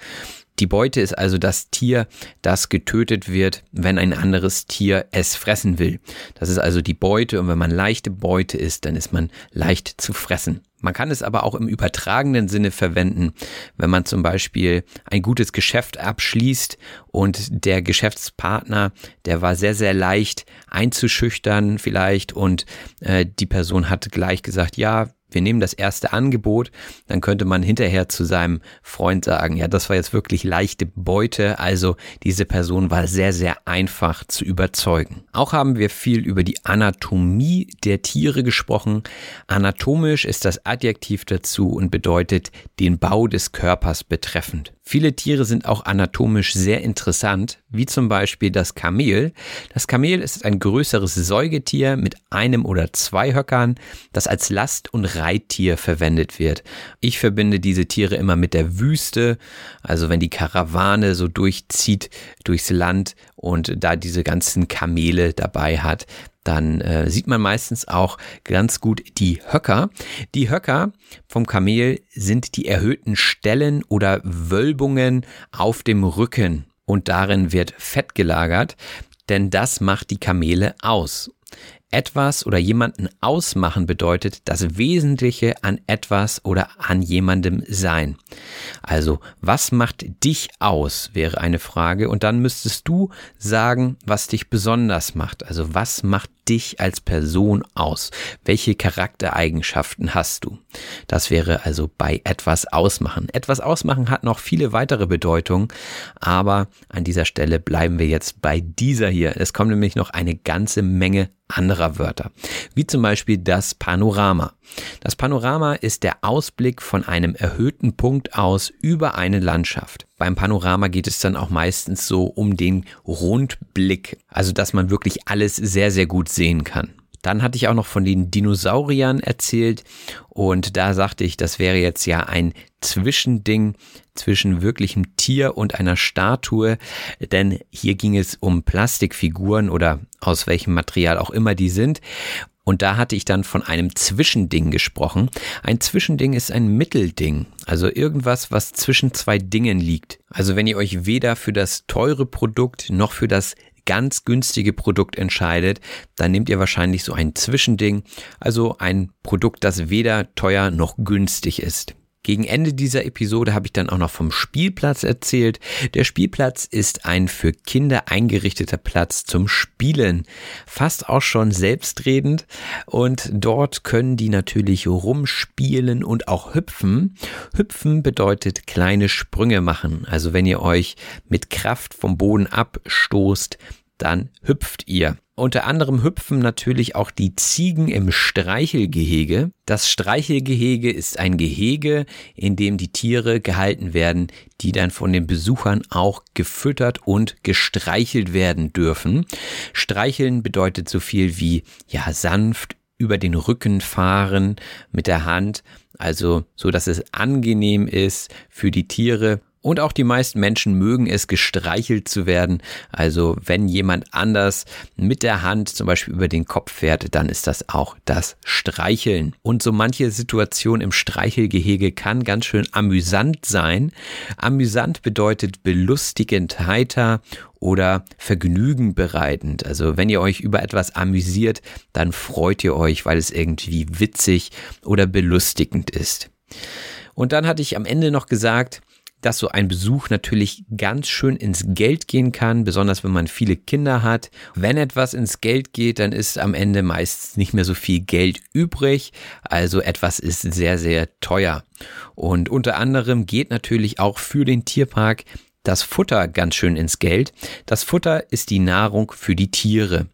Die Beute ist also das Tier, das getötet wird, wenn ein anderes Tier es fressen will. Das ist also die Beute und wenn man leichte Beute ist, dann ist man leicht zu fressen. Man kann es aber auch im übertragenen Sinne verwenden, wenn man zum Beispiel ein gutes Geschäft abschließt und der Geschäftspartner, der war sehr, sehr leicht einzuschüchtern vielleicht und äh, die Person hat gleich gesagt, ja, wir nehmen das erste Angebot, dann könnte man hinterher zu seinem Freund sagen, ja, das war jetzt wirklich leichte Beute, also diese Person war sehr, sehr einfach zu überzeugen. Auch haben wir viel über die Anatomie der Tiere gesprochen. Anatomisch ist das Adjektiv dazu und bedeutet den Bau des Körpers betreffend. Viele Tiere sind auch anatomisch sehr interessant, wie zum Beispiel das Kamel. Das Kamel ist ein größeres Säugetier mit einem oder zwei Höckern, das als Last- und Reittier verwendet wird. Ich verbinde diese Tiere immer mit der Wüste, also wenn die Karawane so durchzieht durchs Land und da diese ganzen Kamele dabei hat, dann äh, sieht man meistens auch ganz gut die Höcker. Die Höcker vom Kamel sind die erhöhten Stellen oder Wölbungen auf dem Rücken und darin wird Fett gelagert, denn das macht die Kamele aus. Etwas oder jemanden ausmachen bedeutet das Wesentliche an etwas oder an jemandem sein. Also, was macht dich aus, wäre eine Frage. Und dann müsstest du sagen, was dich besonders macht. Also, was macht dich als Person aus? Welche Charaktereigenschaften hast du? Das wäre also bei etwas ausmachen. Etwas ausmachen hat noch viele weitere Bedeutungen, aber an dieser Stelle bleiben wir jetzt bei dieser hier. Es kommt nämlich noch eine ganze Menge anderer Wörter, wie zum Beispiel das Panorama. Das Panorama ist der Ausblick von einem erhöhten Punkt aus über eine Landschaft. Beim Panorama geht es dann auch meistens so um den Rundblick, also dass man wirklich alles sehr, sehr gut sehen kann. Dann hatte ich auch noch von den Dinosauriern erzählt und da sagte ich, das wäre jetzt ja ein Zwischending zwischen wirklichem Tier und einer Statue, denn hier ging es um Plastikfiguren oder aus welchem Material auch immer die sind. Und da hatte ich dann von einem Zwischending gesprochen. Ein Zwischending ist ein Mittelding, also irgendwas, was zwischen zwei Dingen liegt. Also wenn ihr euch weder für das teure Produkt noch für das ganz günstige Produkt entscheidet, dann nehmt ihr wahrscheinlich so ein Zwischending, also ein Produkt, das weder teuer noch günstig ist. Gegen Ende dieser Episode habe ich dann auch noch vom Spielplatz erzählt. Der Spielplatz ist ein für Kinder eingerichteter Platz zum Spielen. Fast auch schon selbstredend. Und dort können die natürlich rumspielen und auch hüpfen. Hüpfen bedeutet kleine Sprünge machen. Also wenn ihr euch mit Kraft vom Boden abstoßt, dann hüpft ihr. Unter anderem hüpfen natürlich auch die Ziegen im Streichelgehege. Das Streichelgehege ist ein Gehege, in dem die Tiere gehalten werden, die dann von den Besuchern auch gefüttert und gestreichelt werden dürfen. Streicheln bedeutet so viel wie ja sanft über den Rücken fahren mit der Hand, also so dass es angenehm ist für die Tiere und auch die meisten Menschen mögen es, gestreichelt zu werden. Also wenn jemand anders mit der Hand zum Beispiel über den Kopf fährt, dann ist das auch das Streicheln. Und so manche Situation im Streichelgehege kann ganz schön amüsant sein. Amüsant bedeutet belustigend, heiter oder Vergnügen bereitend. Also wenn ihr euch über etwas amüsiert, dann freut ihr euch, weil es irgendwie witzig oder belustigend ist. Und dann hatte ich am Ende noch gesagt, dass so ein Besuch natürlich ganz schön ins Geld gehen kann, besonders wenn man viele Kinder hat. Wenn etwas ins Geld geht, dann ist am Ende meist nicht mehr so viel Geld übrig. Also etwas ist sehr, sehr teuer. Und unter anderem geht natürlich auch für den Tierpark das Futter ganz schön ins Geld. Das Futter ist die Nahrung für die Tiere.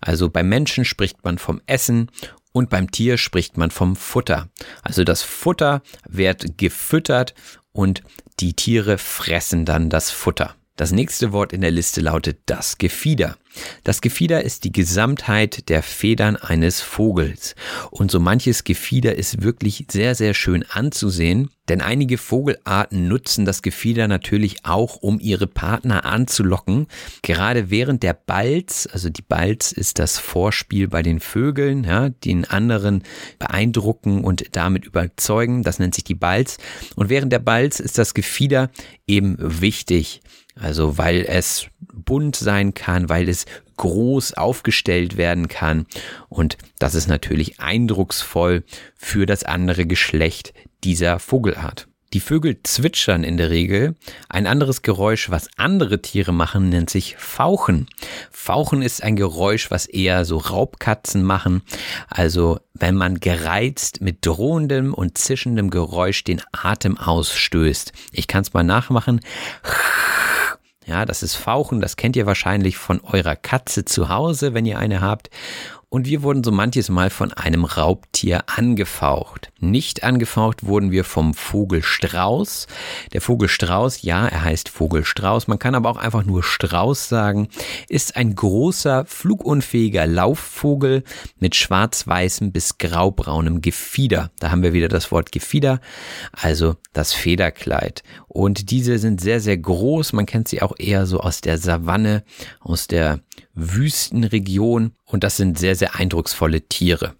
Also beim Menschen spricht man vom Essen und beim Tier spricht man vom Futter. Also das Futter wird gefüttert und die Tiere fressen dann das Futter. Das nächste Wort in der Liste lautet das Gefieder. Das Gefieder ist die Gesamtheit der Federn eines Vogels. Und so manches Gefieder ist wirklich sehr, sehr schön anzusehen, denn einige Vogelarten nutzen das Gefieder natürlich auch, um ihre Partner anzulocken. Gerade während der Balz, also die Balz ist das Vorspiel bei den Vögeln, ja, den anderen beeindrucken und damit überzeugen. Das nennt sich die Balz. Und während der Balz ist das Gefieder eben wichtig. Also weil es bunt sein kann, weil es groß aufgestellt werden kann und das ist natürlich eindrucksvoll für das andere Geschlecht dieser Vogelart. Die Vögel zwitschern in der Regel. Ein anderes Geräusch, was andere Tiere machen, nennt sich Fauchen. Fauchen ist ein Geräusch, was eher so Raubkatzen machen. Also wenn man gereizt mit drohendem und zischendem Geräusch den Atem ausstößt. Ich kann es mal nachmachen. Ja, das ist Fauchen, das kennt ihr wahrscheinlich von eurer Katze zu Hause, wenn ihr eine habt und wir wurden so manches Mal von einem Raubtier angefaucht. Nicht angefaucht wurden wir vom Vogelstrauß. Der Vogelstrauß, ja, er heißt Vogelstrauß, man kann aber auch einfach nur Strauß sagen, ist ein großer, flugunfähiger Laufvogel mit schwarz-weißem bis graubraunem Gefieder. Da haben wir wieder das Wort Gefieder, also das Federkleid. Und diese sind sehr, sehr groß. Man kennt sie auch eher so aus der Savanne, aus der Wüstenregion und das sind sehr, sehr eindrucksvolle Tiere.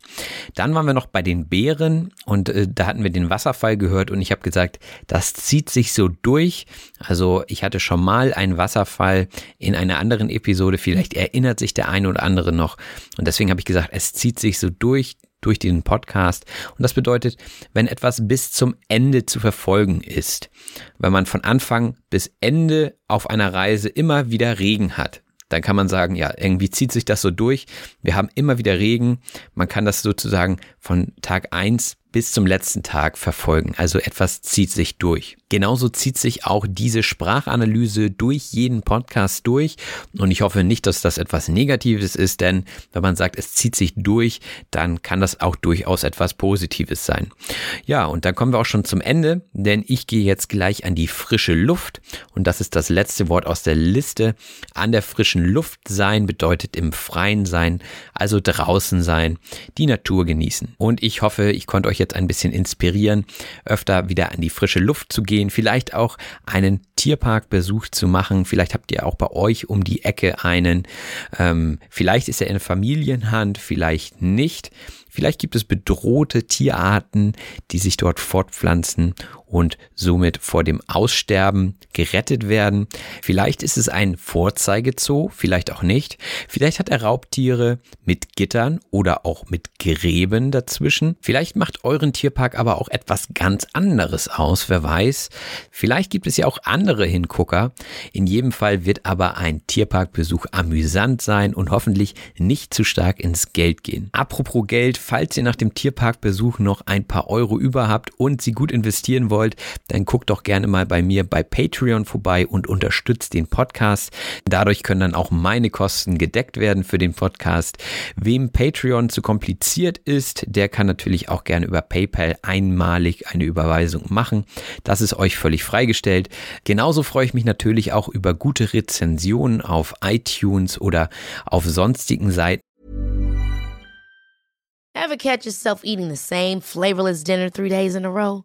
Dann waren wir noch bei den Bären und äh, da hatten wir den Wasserfall gehört und ich habe gesagt, das zieht sich so durch. Also ich hatte schon mal einen Wasserfall in einer anderen Episode, vielleicht erinnert sich der eine oder andere noch und deswegen habe ich gesagt, es zieht sich so durch durch den Podcast. Und das bedeutet, wenn etwas bis zum Ende zu verfolgen ist, wenn man von Anfang bis Ende auf einer Reise immer wieder Regen hat, dann kann man sagen, ja, irgendwie zieht sich das so durch. Wir haben immer wieder Regen. Man kann das sozusagen von Tag eins bis zum letzten Tag verfolgen. Also etwas zieht sich durch. Genauso zieht sich auch diese Sprachanalyse durch jeden Podcast durch. Und ich hoffe nicht, dass das etwas Negatives ist, denn wenn man sagt, es zieht sich durch, dann kann das auch durchaus etwas Positives sein. Ja, und dann kommen wir auch schon zum Ende, denn ich gehe jetzt gleich an die frische Luft. Und das ist das letzte Wort aus der Liste. An der frischen Luft sein bedeutet im Freien sein, also draußen sein, die Natur genießen. Und ich hoffe, ich konnte euch jetzt ein bisschen inspirieren, öfter wieder an die frische Luft zu gehen, vielleicht auch einen Tierparkbesuch zu machen. Vielleicht habt ihr auch bei euch um die Ecke einen. Ähm, vielleicht ist er in Familienhand, vielleicht nicht. Vielleicht gibt es bedrohte Tierarten, die sich dort fortpflanzen und somit vor dem Aussterben gerettet werden. Vielleicht ist es ein Vorzeigezoo, vielleicht auch nicht. Vielleicht hat er Raubtiere mit Gittern oder auch mit Gräben dazwischen. Vielleicht macht euren Tierpark aber auch etwas ganz anderes aus, wer weiß. Vielleicht gibt es ja auch andere Hingucker. In jedem Fall wird aber ein Tierparkbesuch amüsant sein und hoffentlich nicht zu stark ins Geld gehen. Apropos Geld, falls ihr nach dem Tierparkbesuch noch ein paar Euro über habt und sie gut investieren wollt, wollt, dann guckt doch gerne mal bei mir bei Patreon vorbei und unterstützt den Podcast. Dadurch können dann auch meine Kosten gedeckt werden für den Podcast. Wem Patreon zu kompliziert ist, der kann natürlich auch gerne über PayPal einmalig eine Überweisung machen. Das ist euch völlig freigestellt. Genauso freue ich mich natürlich auch über gute Rezensionen auf iTunes oder auf sonstigen Seiten.
Ever catch yourself eating the same flavorless dinner three days in a row?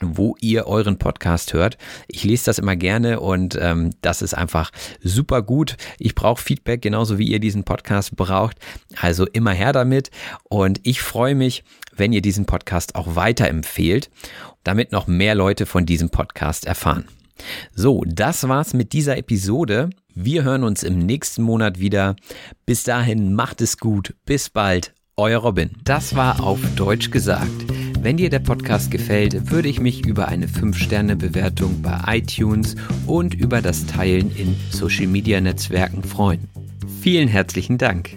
Wo ihr euren Podcast hört. Ich lese das immer gerne und ähm, das ist einfach super gut. Ich brauche Feedback, genauso wie ihr diesen Podcast braucht. Also immer her damit. Und ich freue mich, wenn ihr diesen Podcast auch weiterempfehlt, damit noch mehr Leute von diesem Podcast erfahren. So, das war's mit dieser Episode. Wir hören uns im nächsten Monat wieder. Bis dahin macht es gut. Bis bald. Euer Robin. Das war auf Deutsch gesagt. Wenn dir der Podcast gefällt, würde ich mich über eine 5-Sterne-Bewertung bei iTunes und über das Teilen in Social-Media-Netzwerken freuen. Vielen herzlichen Dank.